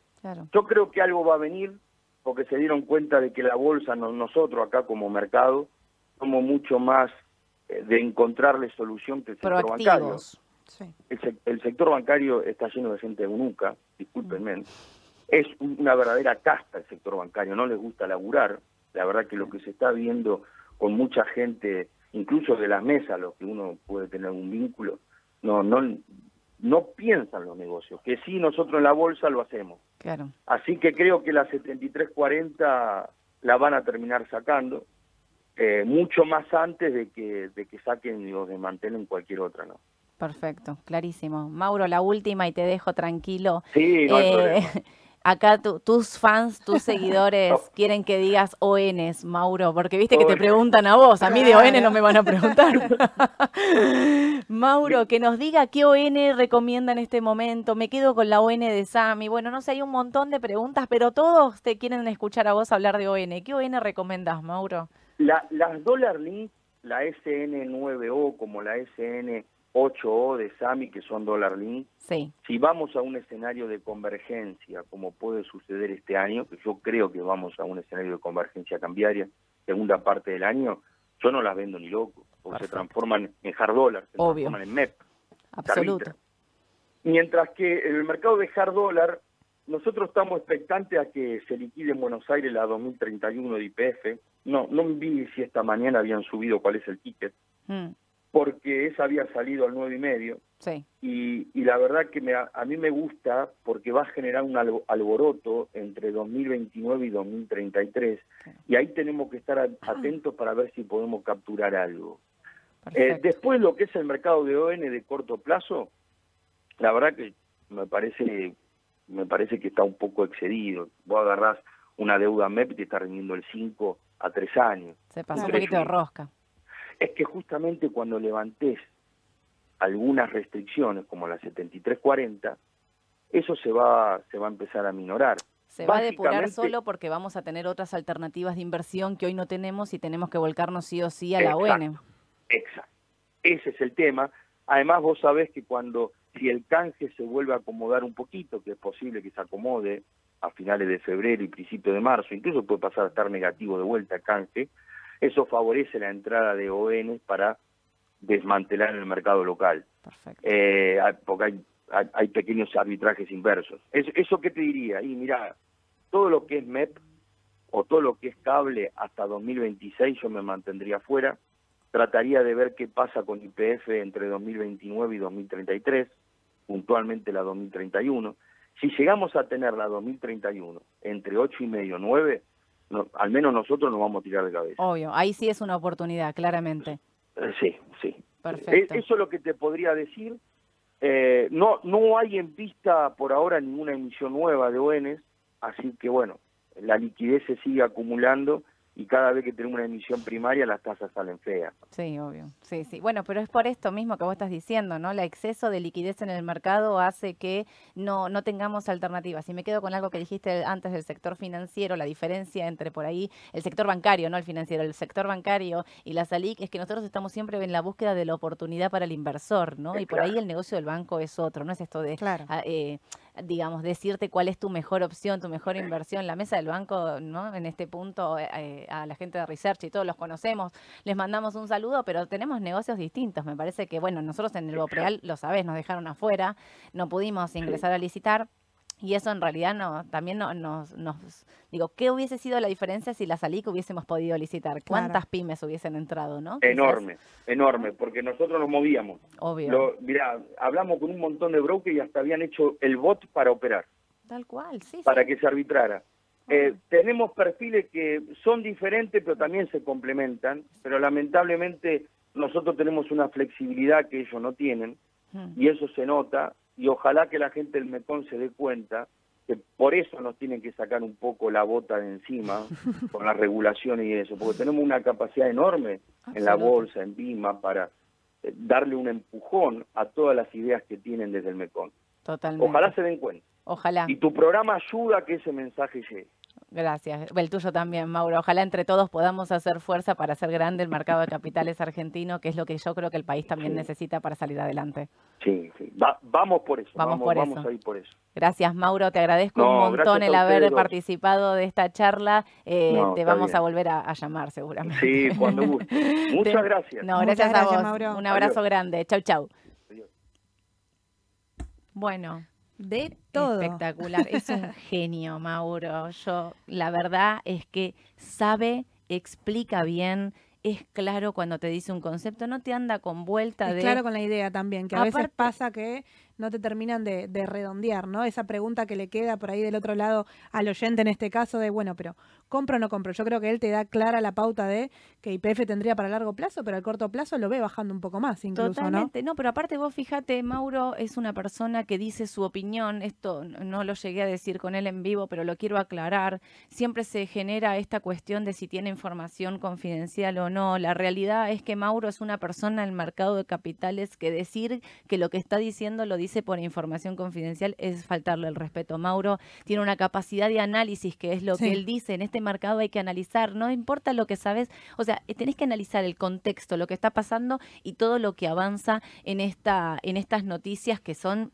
Yo creo que algo va a venir porque se dieron cuenta de que la bolsa, nosotros acá como mercado, somos mucho más de encontrarle solución que el sector bancario. El, sector bancario está lleno de gente nunca, discúlpenme. Mm. Es una verdadera casta el sector bancario, no les gusta laburar. La verdad que lo que se está viendo con mucha gente, incluso de las mesas, los que uno puede tener un vínculo, no, no, no piensan los negocios, que sí nosotros en la bolsa lo hacemos. Claro. Así que creo que la 7340 la van a terminar sacando, eh, mucho más antes de que, de que saquen o desmantelen cualquier otra, ¿no? Perfecto, clarísimo. Mauro, la última y te dejo tranquilo. Sí, no eh, acá tus fans, tus seguidores quieren que digas ONs, Mauro, porque viste que te preguntan a vos, a mí de ON no me van a preguntar. Mauro, que nos diga qué ON recomienda en este momento, me quedo con la ON de Sami, bueno, no sé, hay un montón de preguntas, pero todos te quieren escuchar a vos hablar de ON. ¿Qué ON recomendás, Mauro? La, las Dollar Link, la SN9O como la SN 8O de SAMI, que son dólar link. Sí. Si vamos a un escenario de convergencia, como puede suceder este año, que yo creo que vamos a un escenario de convergencia cambiaria, segunda parte del año, yo no las vendo ni loco, porque se transforman en hard dollar, se transforman en MEP. Absoluto. Mientras que el mercado de hard dollar, nosotros estamos expectantes a que se liquide en Buenos Aires la 2031 de IPF. No, no vi si esta mañana habían subido cuál es el ticket. Mm porque esa había salido al nueve y medio. Sí. Y, y, la verdad que me, a, mí me gusta porque va a generar un alboroto entre 2029 y 2033 y ahí tenemos que estar atentos para ver si podemos capturar algo. Eh, después lo que es el mercado de ON de corto plazo, la verdad que me parece me parece que está un poco excedido. Vos agarrás una deuda MEP y te está rindiendo el 5 a 3 años. Se pasa un poquito de rosca es que justamente cuando levantes algunas restricciones como la 7340, eso se va, se va a empezar a minorar. Se va a depurar solo porque vamos a tener otras alternativas de inversión que hoy no tenemos y tenemos que volcarnos sí o sí a la ON. Exacto. Ese es el tema. Además, vos sabés que cuando, si el canje se vuelve a acomodar un poquito, que es posible que se acomode a finales de febrero y principio de marzo, incluso puede pasar a estar negativo de vuelta el canje, eso favorece la entrada de ON para desmantelar el mercado local. Eh, porque hay, hay, pequeños arbitrajes inversos. ¿Eso qué te diría? Y mira, todo lo que es MEP o todo lo que es cable hasta 2026 yo me mantendría fuera. Trataría de ver qué pasa con IPF entre 2029 y 2033, puntualmente la 2031. Si llegamos a tener la 2031 entre 8 y medio 9, al menos nosotros nos vamos a tirar de cabeza. Obvio, ahí sí es una oportunidad, claramente. Eh, sí, sí. Perfecto. Eso es lo que te podría decir. Eh, no, no hay en pista por ahora ninguna emisión nueva de ONs, así que bueno, la liquidez se sigue acumulando y cada vez que tenemos una emisión primaria las tasas salen feas. Sí, obvio. Sí, sí. Bueno, pero es por esto mismo que vos estás diciendo, ¿no? El exceso de liquidez en el mercado hace que no, no tengamos alternativas. Y me quedo con algo que dijiste antes del sector financiero, la diferencia entre por ahí el sector bancario, no el financiero, el sector bancario y la SALIC es que nosotros estamos siempre en la búsqueda de la oportunidad para el inversor, ¿no? y por ahí el negocio del banco es otro, no es esto de claro. Ah, eh, digamos, decirte cuál es tu mejor opción, tu mejor inversión. La mesa del banco, ¿no? En este punto, eh, eh, a la gente de Research y todos los conocemos, les mandamos un saludo, pero tenemos negocios distintos. Me parece que, bueno, nosotros en el Bopreal, lo sabés, nos dejaron afuera, no pudimos ingresar a licitar. Y eso en realidad no, también no, nos, nos, digo, ¿qué hubiese sido la diferencia si la salí que hubiésemos podido licitar? ¿Cuántas pymes hubiesen entrado, no? Enorme, enorme, porque nosotros nos movíamos. Obvio. mira, hablamos con un montón de brokers y hasta habían hecho el bot para operar. Tal cual, sí. Para que se arbitrara. Eh, tenemos perfiles que son diferentes, pero también se complementan, pero lamentablemente nosotros tenemos una flexibilidad que ellos no tienen, hmm. y eso se nota, y ojalá que la gente del MECON se dé cuenta que por eso nos tienen que sacar un poco la bota de encima con las regulaciones y eso, porque tenemos una capacidad enorme en la bolsa, en BIMA, para eh, darle un empujón a todas las ideas que tienen desde el MECON. Totalmente. Ojalá se den cuenta. Ojalá. Y tu programa ayuda a que ese mensaje llegue. Gracias. El tuyo también, Mauro. Ojalá entre todos podamos hacer fuerza para hacer grande el mercado de capitales argentino, que es lo que yo creo que el país también Sí. necesita para salir adelante. Sí, sí. Va- vamos por eso. Vamos Vamos, por vamos eso. a ir por eso. Gracias, Mauro. Te agradezco No, un montón el haber participado de esta charla. Eh, No, te vamos a volver a, a llamar seguramente. Sí, cuando guste. Muchas gracias. No, Muchas gracias, a vos. Mauro. Un abrazo Adiós. grande. Chau, chau. Adiós. Bueno, De todo. espectacular. Es un genio, Mauro. Yo, la verdad es que sabe, explica bien, es claro cuando te dice un concepto, no te anda con vuelta Es de... claro con la idea también, que a veces pasa que no te terminan de, de redondear, ¿no? Esa pregunta que le queda por ahí del otro lado al oyente en este caso de, bueno, pero ¿compro o no compro? Yo creo que él te da clara la pauta de que IPF tendría para largo plazo, pero al corto plazo lo ve bajando un poco más incluso, ¿no? Totalmente, ¿no? pero aparte vos fíjate, Mauro es una persona que dice su opinión, esto no lo llegué a decir con él en vivo, pero lo quiero aclarar, siempre se genera esta cuestión de si tiene información confidencial o no, la realidad es que Mauro es una persona en el mercado de capitales que decir que lo que está diciendo lo dice por información confidencial es faltarle el respeto. Mauro tiene una capacidad de análisis que es lo Sí. que él dice, en este mercado hay que analizar, no importa lo que sabes, o sea, eh, tenés que analizar el contexto, lo que está pasando y todo lo que avanza en esta en estas noticias que son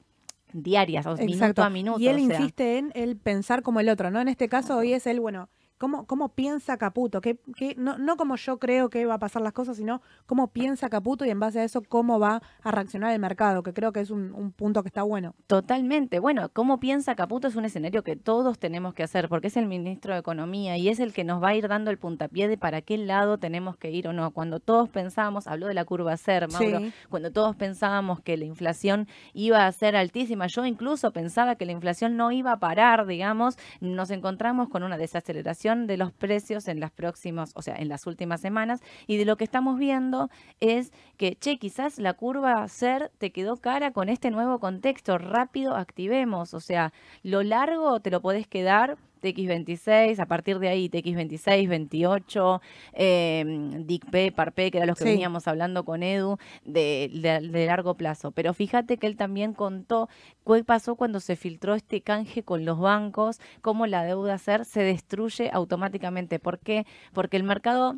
diarias, o minuto Exacto. a minuto. y él o sea. insiste en el pensar como el otro, ¿no? En este caso hoy es él, bueno, ¿cómo, cómo piensa Caputo? ¿Qué, qué- no, no como yo creo que va a pasar las cosas, sino cómo piensa Caputo y en base a eso cómo va a reaccionar el mercado, que creo que es un, un punto que está bueno. Totalmente. Bueno, cómo piensa Caputo es un escenario que todos tenemos que hacer, porque es el ministro de Economía y es el que nos va a ir dando el puntapié de para qué lado tenemos que ir o no. Cuando todos pensábamos, habló de la curva CER, Mauro, Sí. cuando todos pensábamos que la inflación iba a ser altísima, yo incluso pensaba que la inflación no iba a parar, digamos, nos encontramos con una desaceleración de los precios en las próximas, o sea, en las últimas semanas, y de lo que estamos viendo es que, che, quizás la curva CER te quedó cara con este nuevo contexto, rápido activemos, o sea, lo largo te lo podés quedar. TX26, a partir de ahí TX26, 28, eh, DICP, PARPE, que era los que Sí. veníamos hablando con Edu, de, de- de largo plazo. Pero fíjate que él también contó qué pasó cuando se filtró este canje con los bancos, cómo la deuda SER se destruye automáticamente. ¿Por qué? Porque el mercado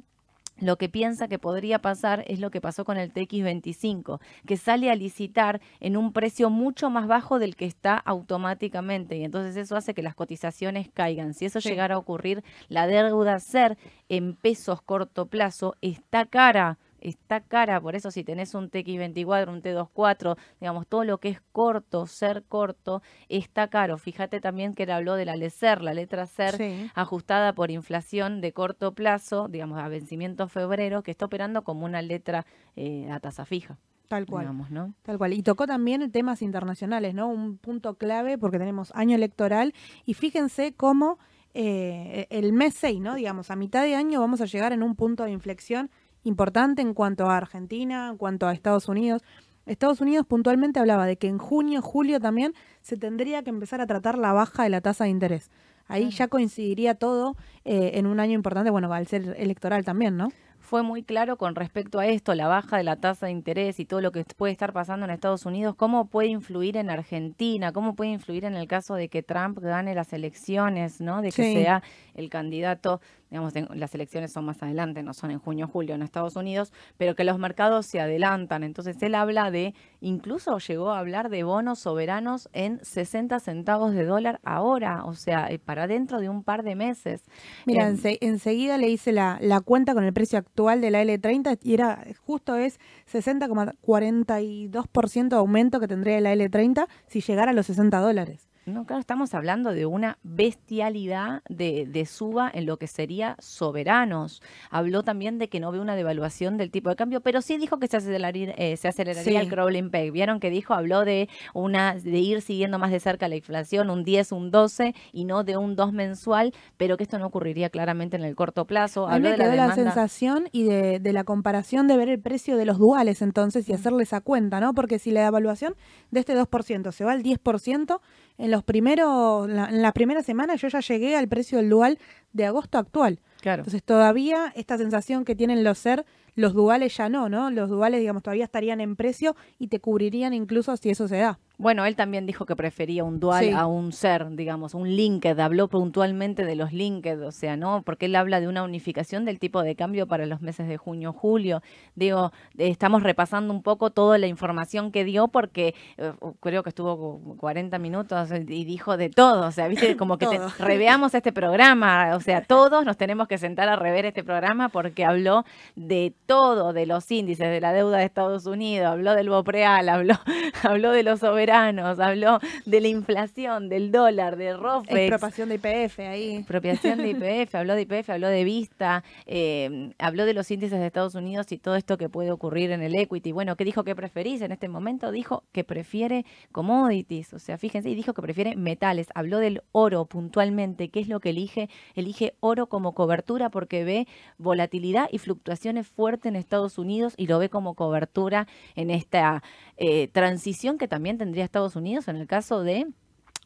lo que piensa que podría pasar es lo que pasó con el TX25, que sale a licitar en un precio mucho más bajo del que está automáticamente y entonces eso hace que las cotizaciones caigan. Si eso Sí. llegara a ocurrir, la deuda SER en pesos corto plazo está cara. Está cara, por eso si tenés un TX24, un T24, digamos, todo lo que es corto, ser corto, está caro. Fíjate también que él habló de la LECER, la letra SER, Sí. ajustada por inflación de corto plazo, digamos, a vencimiento febrero, que está operando como una letra eh, a tasa fija, Tal cual. digamos, ¿no? Tal cual. Y tocó también temas internacionales, ¿no? Un punto clave porque tenemos año electoral y fíjense cómo eh, el mes 6, ¿no? Digamos, a mitad de año vamos a llegar en un punto de inflexión importante en cuanto a Argentina, en cuanto a Estados Unidos. Estados Unidos puntualmente hablaba de que en junio, julio también se tendría que empezar a tratar la baja de la tasa de interés. Ahí ya coincidiría todo eh, en un año importante, bueno, al ser electoral también, ¿no? Fue muy claro con respecto a esto, la baja de la tasa de interés y todo lo que puede estar pasando en Estados Unidos, cómo puede influir en Argentina, cómo puede influir en el caso de que Trump gane las elecciones, ¿no? De que Sí. sea el candidato, digamos, las elecciones son más adelante, no son en junio o julio en Estados Unidos, pero que los mercados se adelantan. Entonces él habla de, incluso llegó a hablar de bonos soberanos en 60 centavos de dólar ahora, o sea, eh, para dentro de un par de meses. Mira, ense- enseguida le hice la, la cuenta con el precio actual de la L30 y era justo es 60,42% de aumento que tendría la L30 si llegara a los 60 dólares. No, claro, estamos hablando de una bestialidad de, de, suba en lo que sería soberanos. Habló también de que no ve una devaluación del tipo de cambio, pero sí dijo que se aceleraría, eh, se aceleraría el crawling peg. Vieron que dijo, habló de una de ir siguiendo más de cerca la inflación, un 10, un 12 y no de un 2 mensual, pero que esto no ocurriría claramente en el corto plazo. Habló de la, la, sensación y de, de, la comparación de ver el precio de los duales entonces y hacerle esa cuenta, ¿no? Porque si la devaluación de este 2% se va al 10%, en los primeros, en la primera semana yo ya llegué al precio del dual de agosto actual. Claro. Entonces todavía esta sensación que tienen los ser, los duales ya no, ¿no? Los duales, digamos, todavía estarían en precio y te cubrirían incluso si eso se da. Bueno, él también dijo que prefería un dual a un ser, digamos, un linked. Habló puntualmente de los linked, o sea, ¿no? Porque él habla de una unificación del tipo de cambio para los meses de junio, julio. Digo, estamos repasando un poco toda la información que dio porque eh, creo que estuvo 40 minutos y dijo de todo. O sea, viste, como que reveamos este programa. O sea, todos nos tenemos que sentar a rever este programa porque habló de todo, de los índices, de la deuda de Estados Unidos, habló del Bopreal, habló, habló de los soberanos habló de la inflación, del dólar, de ROFEX. Expropiación de IPF ahí. Expropiación de IPF, habló de IPF, habló de Vista, eh, habló de los índices de Estados Unidos y todo esto que puede ocurrir en el equity. Bueno, ¿qué dijo que preferís en este momento? Dijo que prefiere commodities, o sea, fíjense, y dijo que prefiere metales. Habló del oro puntualmente, ¿qué es lo que elige? Elige oro como cobertura porque ve volatilidad y fluctuaciones fuertes en Estados Unidos y lo ve como cobertura en esta eh, transición que también tendría Estados Unidos en el caso de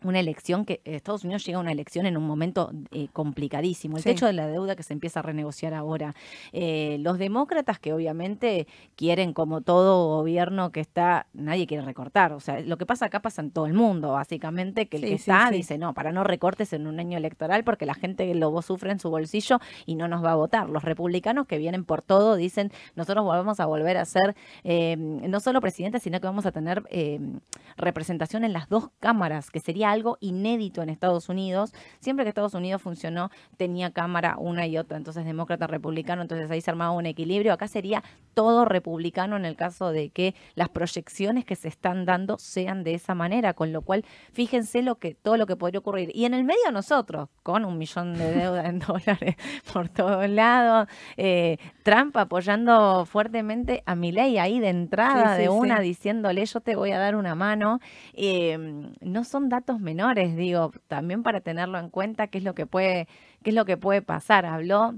una elección que Estados Unidos llega a una elección en un momento eh, complicadísimo. El techo de la deuda que se empieza a renegociar ahora. Eh, los demócratas que obviamente quieren, como todo gobierno que está, nadie quiere recortar. O sea, lo que pasa acá pasa en todo el mundo, básicamente, que el que está dice, no, para no recortes en un año electoral porque la gente lo sufre en su bolsillo y no nos va a votar. Los republicanos que vienen por todo dicen, nosotros vamos a volver a ser eh, no solo presidentes, sino que vamos a tener representación en las dos cámaras, que sería algo inédito en Estados Unidos. Siempre que Estados Unidos funcionó, tenía cámara una y otra, entonces demócrata, republicano, entonces ahí se armaba un equilibrio. Acá sería todo republicano en el caso de que las proyecciones que se están dando sean de esa manera, con lo cual fíjense lo que todo lo que podría ocurrir. Y en el medio nosotros, con un millón de deuda en dólares por todos lados, eh, Trump apoyando fuertemente a Milei ahí de entrada de una, diciéndole yo te voy a dar una mano. Eh, no son datos menores, digo, también para tenerlo en cuenta qué es lo que puede, qué es lo que puede pasar. Habló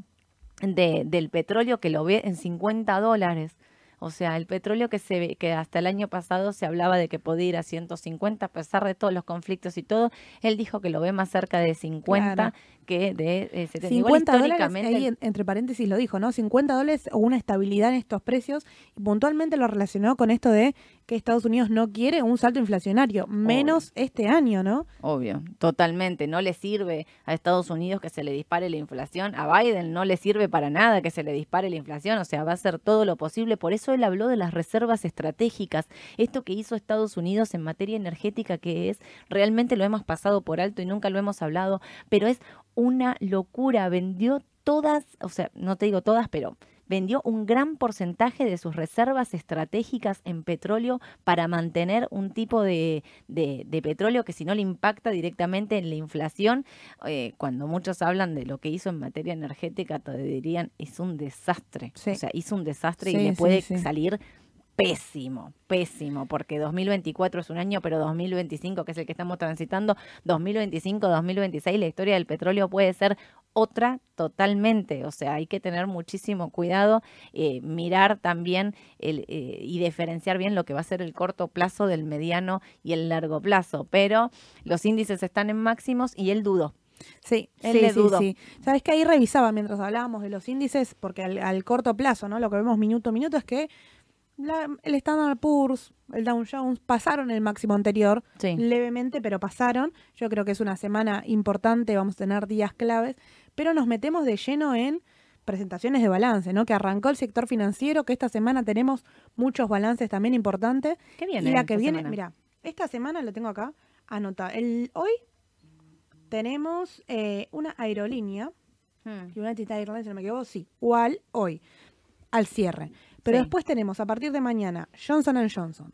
de, del petróleo que lo ve en 50 dólares. O sea, el petróleo que se que hasta el año pasado se hablaba de que podía ir a 150 a pesar de todos los conflictos y todo, él dijo que lo ve más cerca de 50 que de eh, 50 dólares, ahí entre paréntesis lo dijo, ¿no? 50 dólares o una estabilidad en estos precios y puntualmente lo relacionó con esto de que Estados Unidos no quiere un salto inflacionario, menos este año, ¿no? Obvio, totalmente. No le sirve a Estados Unidos que se le dispare la inflación, a Biden no le sirve para nada que se le dispare la inflación, o sea, va a hacer todo lo posible. Por eso él habló de las reservas estratégicas, esto que hizo Estados Unidos en materia energética, que es, realmente lo hemos pasado por alto y nunca lo hemos hablado, pero es una locura, vendió todas, o sea, no te digo todas, pero vendió un gran porcentaje de sus reservas estratégicas en petróleo para mantener un tipo de, de, petróleo que si no le impacta directamente en la inflación, eh, cuando muchos hablan de lo que hizo en materia energética, te dirían, es un desastre. O sea, hizo un desastre y le puede salir pésimo, pésimo, porque 2024 es un año, pero 2025, que es el que estamos transitando, 2025, 2026, la historia del petróleo puede ser otra totalmente. O sea, hay que tener muchísimo cuidado, eh, mirar también el, eh, y diferenciar bien lo que va a ser el corto plazo del mediano y el largo plazo. Pero los índices están en máximos y él dudó. Sí, él sí, sí, sí, Sabes que ahí revisaba mientras hablábamos de los índices, porque al, al corto plazo, ¿no? Lo que vemos minuto a minuto es que el Standard Poor's, el Dow Jones pasaron el máximo anterior, levemente, pero pasaron. Yo creo que es una semana importante, vamos a tener días claves, pero nos metemos de lleno en presentaciones de balance, ¿no? Que arrancó el sector financiero, que esta semana tenemos muchos balances también importantes. ¿Qué viene? Y la que viene, mira, esta semana lo tengo acá, anota. El, hoy tenemos eh, una aerolínea, hmm. United Airlines, si no me equivoco, sí, igual hoy, al cierre. Pero después tenemos a partir de mañana Johnson Johnson,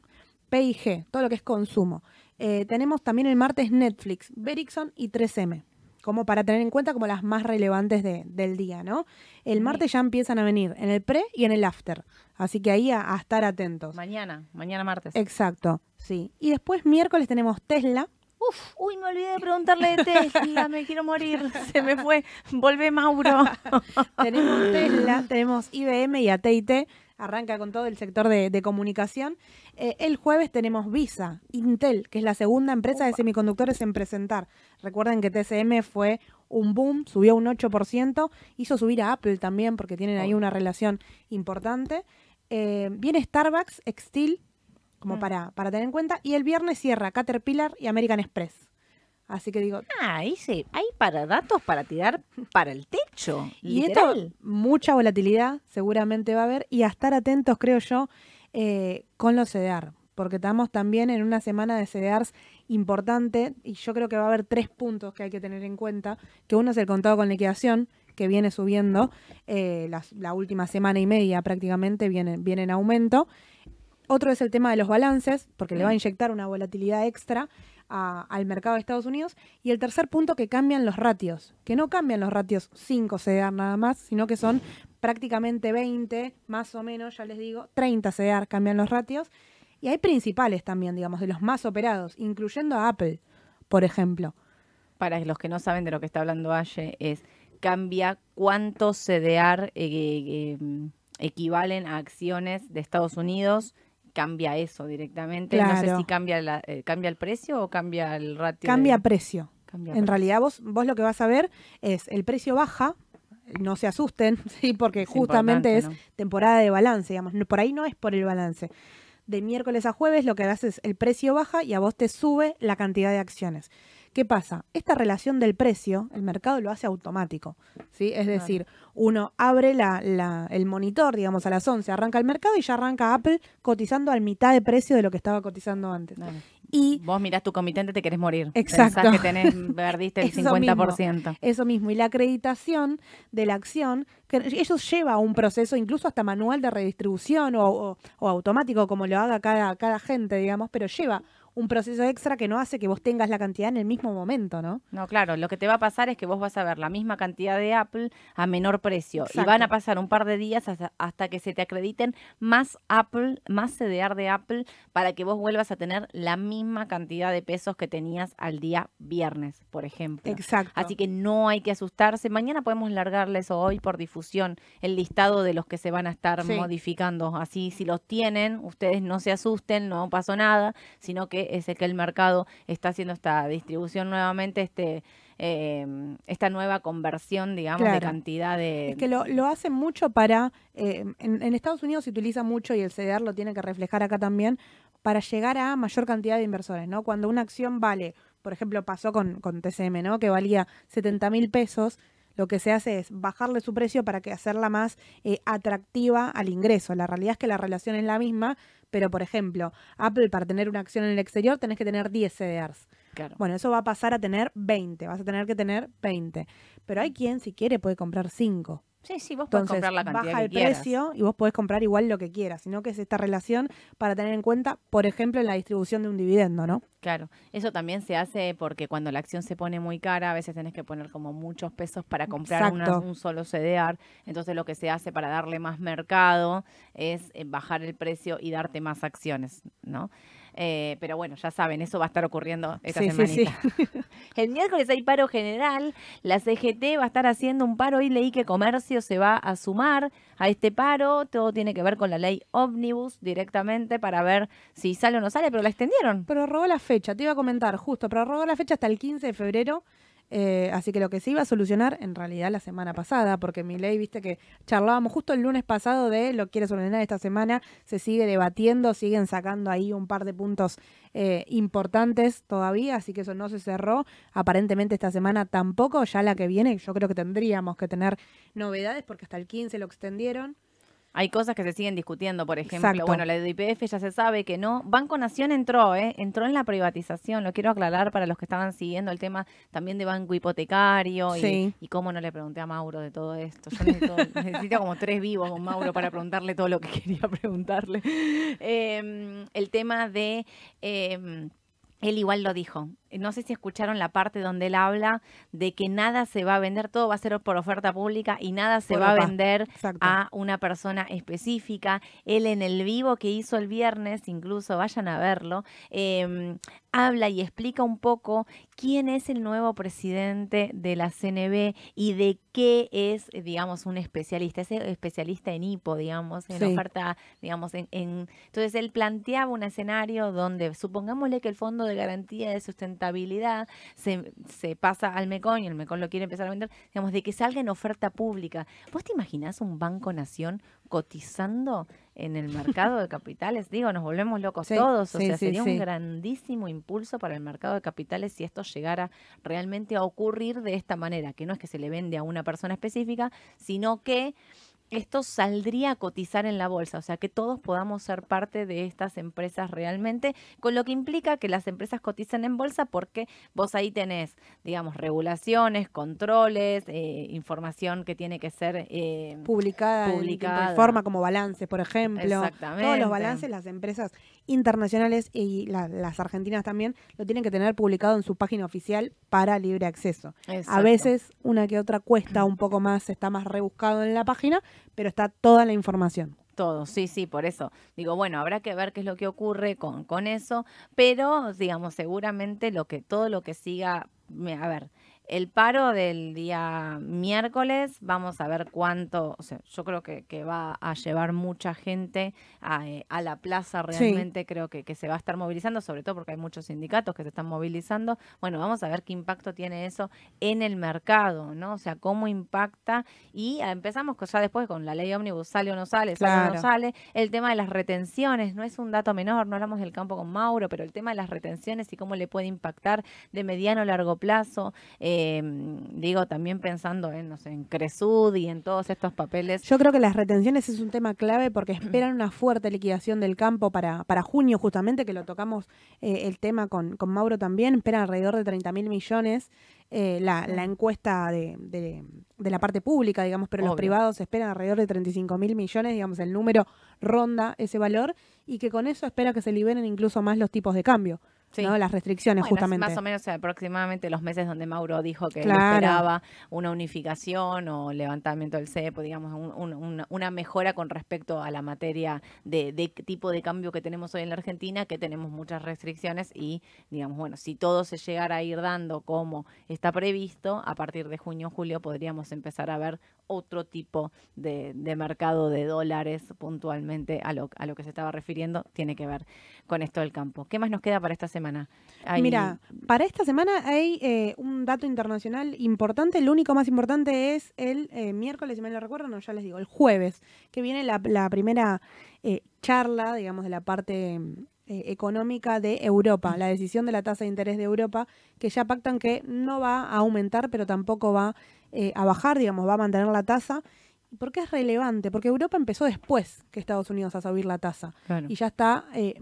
PIG, todo lo que es consumo, Eh, tenemos también el martes Netflix, Vericsson y 3M como para tener en cuenta como las más relevantes de- del día, ¿no? El martes ya empiezan a venir en el pre y en el after, así que ahí a, a estar atentos. Mañana, mañana martes. Exacto, sí. Y después miércoles tenemos Tesla, Uf, uy, me olvidé de preguntarle de Tesla, me quiero morir. Se me fue. Volvé, Mauro. tenemos Tesla, tenemos IBM y AT&T, arranca con todo el sector de, de comunicación. Eh, el jueves tenemos Visa, Intel, que es la segunda empresa de semiconductores en presentar. Recuerden que TSM fue un boom, subió un 8%, hizo subir a Apple también porque tienen ahí una relación importante. Eh, viene Starbucks, Extil, como Mm. para, para tener en cuenta, y el viernes cierra Caterpillar y American Express. Así que digo, Ah, ahí sí. Hay para datos para tirar para el techo. Y literal. esto, mucha volatilidad seguramente va a haber y a estar atentos, creo yo, eh, con los CDR, porque estamos también en una semana de CDRs importante y yo creo que va a haber tres puntos que hay que tener en cuenta, que uno es el contado con liquidación, que viene subiendo eh, la última semana y media prácticamente, viene, viene en aumento. Otro es el tema de los balances, porque le va a inyectar una volatilidad extra al mercado de Estados Unidos. Y el tercer punto, que cambian los ratios, que no cambian los ratios 5 CDR nada más, sino que son prácticamente 20, más o menos, ya les digo, 30 CDR cambian los ratios. Y hay principales también, digamos, de los más operados, incluyendo a Apple, por ejemplo. Para los que no saben de lo que está hablando Aye, es cambia cuántos CDR eh, eh, mm, equivalen a acciones de Estados Unidos. Cambia eso directamente. No sé si cambia, la, eh, cambia el precio o cambia el ratio. Cambia de- precio. cambia En precio. realidad vos, vos lo que vas a ver es el precio baja, no se asusten, sí, porque Es justamente es temporada de balance, digamos, por ahí no es por el balance. De miércoles a jueves lo que haces es el precio baja y a vos te sube la cantidad de acciones. ¿Qué pasa? Esta relación del precio, el mercado lo hace automático, ¿sí? Es decir, uno abre la- la- el monitor, digamos, a las 11, arranca el mercado y ya arranca Apple cotizando al mitad de precio de lo que estaba cotizando antes. Dale. Y Vos mirás tu comitente, te querés morir. Exacto. Pensás que tenés, perdiste el Eso 50%. Eso mismo, y la acreditación de la acción, que eso lleva a un proceso incluso hasta manual de redistribución o, o- o automático, como lo haga cada, cada gente, digamos, pero lleva un proceso extra que no hace que vos tengas la cantidad en el mismo momento, ¿no? No, claro, lo que te va a pasar es que vos vas a ver la misma cantidad de Apple a menor precio y van a pasar un par de días hasta, hasta que se te acrediten más Apple, más CDR de Apple para que vos vuelvas a tener la misma cantidad de pesos que tenías al día viernes, por ejemplo. Exacto. Así que no hay que asustarse. Mañana podemos largarles o hoy por difusión el listado de los que se van a estar Sí. modificando. Así, si los tienen, ustedes no se asusten, no pasó nada, sino que es el que el mercado está haciendo esta distribución nuevamente, este eh, esta nueva conversión, digamos, de cantidad de... Es que lo, lo hacen mucho para, eh, en, en Estados Unidos se utiliza mucho y el CDR lo tiene que reflejar acá también, para llegar a mayor cantidad de inversores, ¿no? Cuando una acción vale, por ejemplo, pasó con, con TCM, ¿no? Que valía 70 mil pesos, lo que se hace es bajarle su precio para que hacerla más eh, atractiva al ingreso. La realidad es que la relación es la misma, pero por ejemplo, Apple para tener una acción en el exterior tenés que tener 10 CDRs. Claro. Bueno, eso va a pasar a tener 20, vas a tener que tener 20. Pero hay quien, si quiere, puede comprar 5. Sí, sí, vos podés Entonces, comprar la cantidad baja que el quieras. precio y vos podés comprar igual lo que quieras, sino que es esta relación para tener en cuenta, por ejemplo, en la distribución de un dividendo, ¿no? Claro, eso también se hace porque cuando la acción se pone muy cara, a veces tenés que poner como muchos pesos para comprar una- un solo CDR. Entonces lo que se hace para darle más mercado es eh, bajar el precio y darte más acciones, ¿no? Eh, pero bueno, ya saben, eso va a estar ocurriendo esta Sí, sí, sí. semanita. El miércoles hay paro general, la CGT va a estar haciendo un paro, hoy leí que comercio se va a sumar a este paro, todo tiene que ver con la ley ómnibus directamente para ver si sale o no sale, pero la extendieron. Prorrogó la fecha, te iba a comentar, justo, prorrogó la fecha hasta el 15 de febrero. Eh, así que lo que se iba a solucionar en realidad la semana pasada, porque mi ley, viste que charlábamos justo el lunes pasado de lo quiere solucionar esta semana, se sigue debatiendo, siguen sacando ahí un par de puntos eh, importantes todavía, así que eso no se cerró. Aparentemente esta semana tampoco, ya la que viene, yo creo que tendríamos que tener novedades porque hasta el 15 lo extendieron. Hay cosas que se siguen discutiendo, por ejemplo, Exacto. bueno, la de IPF ya se sabe que no. Banco Nación entró, ¿eh? Entró en la privatización, lo quiero aclarar para los que estaban siguiendo el tema también de banco hipotecario y, cómo no le pregunté a Mauro de todo esto. Yo necesito, necesito como tres vivos con Mauro para preguntarle todo lo que quería preguntarle. Eh, el tema de... eh, él igual lo dijo. No sé si escucharon la parte donde él habla de que nada se va a vender, todo va a ser por oferta pública y nada se Por va a vender exacto. a una persona específica. Él en el vivo que hizo el viernes, incluso vayan a verlo, eh, habla y explica un poco quién es el nuevo presidente de la CNB y de qué es, eh, digamos, un especialista. Es especialista en hipo, digamos, en Sí. oferta, digamos, en, en- Entonces él planteaba un escenario donde, supongámosle que el Fondo de Garantía de Sustentabilidad se, se pasa al MECON y el MECON lo quiere empezar a vender, digamos, de que salga en oferta pública. ¿Vos te imaginás un Banco Nación cotizando en el mercado de capitales? Digo, nos volvemos locos Sí, todos. O sí, sea, sí, sería un grandísimo impulso para el mercado de capitales si esto llegara realmente a ocurrir de esta manera, que no es que se le vende a una persona específica, sino que esto saldría a cotizar en la bolsa, o sea, que todos podamos ser parte de estas empresas realmente, con lo que implica que las empresas cotizan en bolsa porque vos ahí tenés, digamos, regulaciones, controles, eh, información que tiene que ser... eh, publicada, en Publicada. forma como balances, por ejemplo. Todos Exactamente. los balances, las empresas internacionales y la- las argentinas también lo tienen que tener publicado en su página oficial para libre acceso. A veces una que otra cuesta un poco más, está más rebuscado en la página, pero está toda la información. Todo, sí, sí, por eso. Digo, bueno, habrá que ver qué es lo que ocurre con, con eso, pero digamos, seguramente lo que, todo lo que siga, a ver, el paro del día miércoles, vamos a ver cuánto, o sea, yo creo que, que va a llevar mucha gente a, eh, a la plaza Sí. realmente, creo que, que se va a estar movilizando, sobre todo porque hay muchos sindicatos que se están movilizando. Bueno, vamos a ver qué impacto tiene eso en el mercado, ¿no? O sea, cómo impacta y ah, empezamos ya después con la ley ómnibus, sale o no sale, sale o no sale. El tema de las retenciones, no es un dato menor, no hablamos del campo con Mauro, pero el tema de las retenciones y cómo le puede impactar de mediano a largo plazo, eh, digo, también pensando en, no sé, en Cresud y en todos estos papeles. Yo creo que las retenciones es un tema clave porque esperan una fuerte liquidación del campo para, para junio, justamente, que lo tocamos eh, el tema con, con Mauro también. Esperan alrededor de 30 mil millones eh, la, la encuesta de, de- de la parte pública, digamos, pero los privados esperan alrededor de 35 mil millones, digamos, el número ronda ese valor y que con eso espera que se liberen incluso más los tipos de cambio, Sí. ¿no? Las restricciones, Bueno, justamente. más o menos aproximadamente los meses donde Mauro dijo que Claro. esperaba una unificación o levantamiento del cepo, digamos, un- un- una, mejora con respecto a la materia de, de tipo de cambio que tenemos hoy en la Argentina, que tenemos muchas restricciones y, digamos, bueno, si todo se llegara a ir dando como está previsto, a partir de junio o julio podríamos empezar a ver otro tipo de, mercado de dólares puntualmente a lo, a lo que se estaba refiriendo, tiene que ver con esto del campo. ¿Qué más nos queda para esta semana? Mira, para esta semana hay eh, un dato internacional importante. El único más importante es el eh, miércoles, si me lo recuerdo, no, ya les digo, el jueves, que viene la, la primera eh, charla, digamos, de la parte eh, económica de Europa, la decisión de la tasa de interés de Europa, que ya pactan que no va a aumentar, pero tampoco va eh, a bajar, digamos, va a mantener la tasa. ¿Por qué es relevante? Porque Europa empezó después que Estados Unidos a subir la tasa Claro. y ya está eh,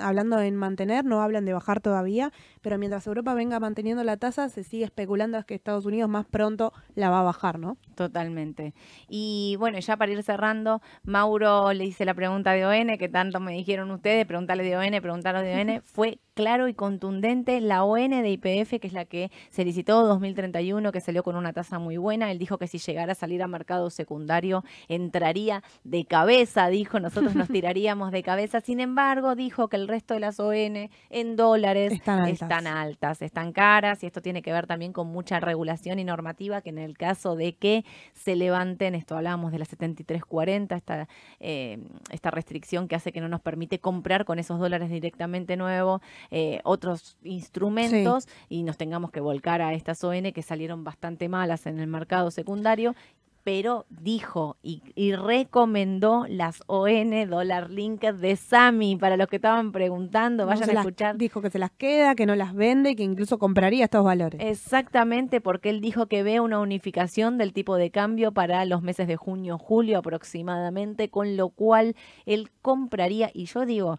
hablando en mantener, no hablan de bajar todavía, pero mientras Europa venga manteniendo la tasa, se sigue especulando es que Estados Unidos más pronto la va a bajar, ¿no? Totalmente. Y bueno, ya para ir cerrando, Mauro le hice la pregunta de ON, que tanto me dijeron ustedes, preguntarle de ON, preguntarle de ON, fue claro y contundente la ON de IPF, que es la que se licitó 2031, que salió con una tasa muy buena. Él dijo que si llegara a salir a mercado secundario, entraría de cabeza, dijo, nosotros nos tiraríamos de cabeza. Sin embargo, dijo que el resto de las ON en dólares Están altas. están altas, están caras, y esto tiene que ver también con mucha regulación y normativa, que en el caso de que se levanten, esto hablábamos de la 7340, esta, eh, esta restricción que hace que no nos permite comprar con esos dólares directamente nuevos eh, otros instrumentos y nos tengamos que volcar a estas ON que salieron bastante malas en el mercado secundario. Pero dijo y, y recomendó las ON Dollar Linked de Sami. Para los que estaban preguntando, No vayan a escuchar Dijo que se las queda, que no las vende y que incluso compraría estos valores. Exactamente, porque él dijo que ve una unificación del tipo de cambio para los meses de junio, julio aproximadamente, con lo cual él compraría, y yo digo,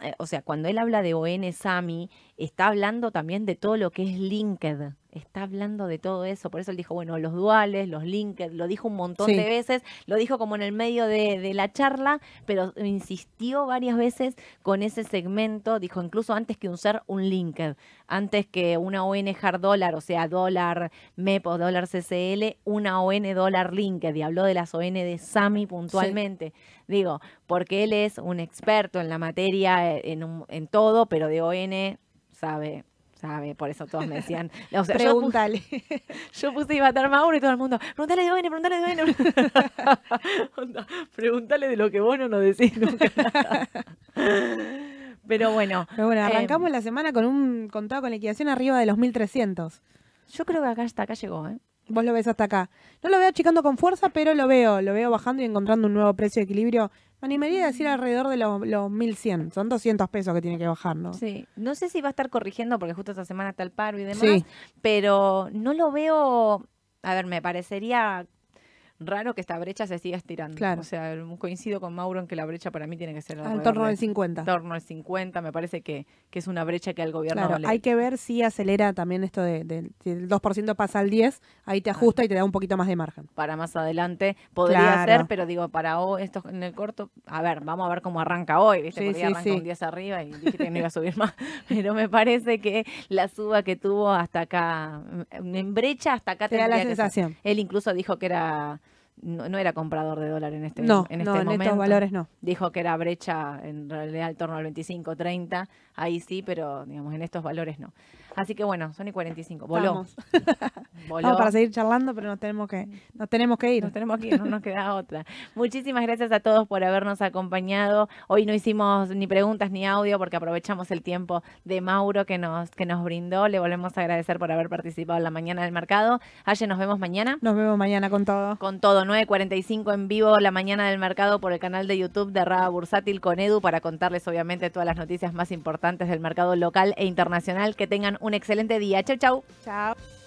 eh, o sea, cuando él habla de ON Sami, está hablando también de todo lo que es Linked, está hablando de todo eso. Por eso él dijo, bueno, los duales, los linked, lo dijo un montón Sí. de veces, lo dijo como en el medio de, de la charla, pero insistió varias veces con ese segmento, dijo incluso antes que un ser, un linked, antes que una ON hard dólar, o sea, dólar MEP o dólar CCL, una ON dólar linked, y habló de las ON de Sami puntualmente. Digo, porque él es un experto en la materia, eh, en, un- en todo, pero de ON sabe, sabe, por eso todos me decían, o sea, yo pu- Pregúntale. yo puse iba a estar Mauro y todo el mundo, pregúntale de ON, pregúntale de ON. Pregúntale de lo que vos no nos decís nunca. Pero bueno, Pero bueno, Eh, arrancamos la semana con un contado con liquidación arriba de los 1300. yo creo que acá hasta acá llegó, ¿eh? Vos lo ves hasta acá. No lo veo achicando con fuerza, pero lo veo, lo veo bajando y encontrando un nuevo precio de equilibrio. Me animaría a decir alrededor de los, los 1100. Son 200 pesos que tiene que bajar, ¿no? Sí, no sé si va a estar corrigiendo porque justo esta semana está el paro y demás, Sí. pero no lo veo, a ver, me parecería raro que esta brecha se siga estirando. Claro. O sea, coincido con Mauro en que la brecha para mí tiene que ser Al torno de- del 50. en torno al 50, me parece que, que es una brecha que al gobierno Claro, le- hay que ver si acelera también esto de, de- si el 2% pasa al 10, ahí te ajusta y te da un poquito más de margen. para más adelante podría Claro. ser, pero digo, para hoy, esto en el corto, a ver, vamos a ver cómo arranca hoy, ¿viste? Sí, Porque sí, arranca sí. un 10 arriba y dijiste que no iba a subir más, pero me parece que la suba que tuvo hasta acá, en brecha hasta acá Te da la tendría que sensación. Él incluso dijo que era no, no era comprador de dólar en este, No, en no, este en momento. estos valores no. Dijo que era brecha en realidad en torno al 25, 30, ahí sí, pero digamos en estos valores no. Así que bueno, son y 45, voló. Voló. Vamos para seguir charlando, pero nos tenemos que, nos tenemos que ir. Nos tenemos que ir, no nos queda otra. Muchísimas gracias a todos por habernos acompañado. Hoy no hicimos ni preguntas ni audio porque aprovechamos el tiempo de Mauro que nos, que nos brindó. Le volvemos a agradecer por haber participado en la mañana del mercado. Ayer nos vemos mañana. Nos vemos mañana con todo. Con todo, 9.45 en vivo la mañana del mercado por el canal de YouTube de Rada Bursátil con Edu para contarles obviamente todas las noticias más importantes del mercado local e internacional. Que tengan un excelente día. Chau, chau. Chao.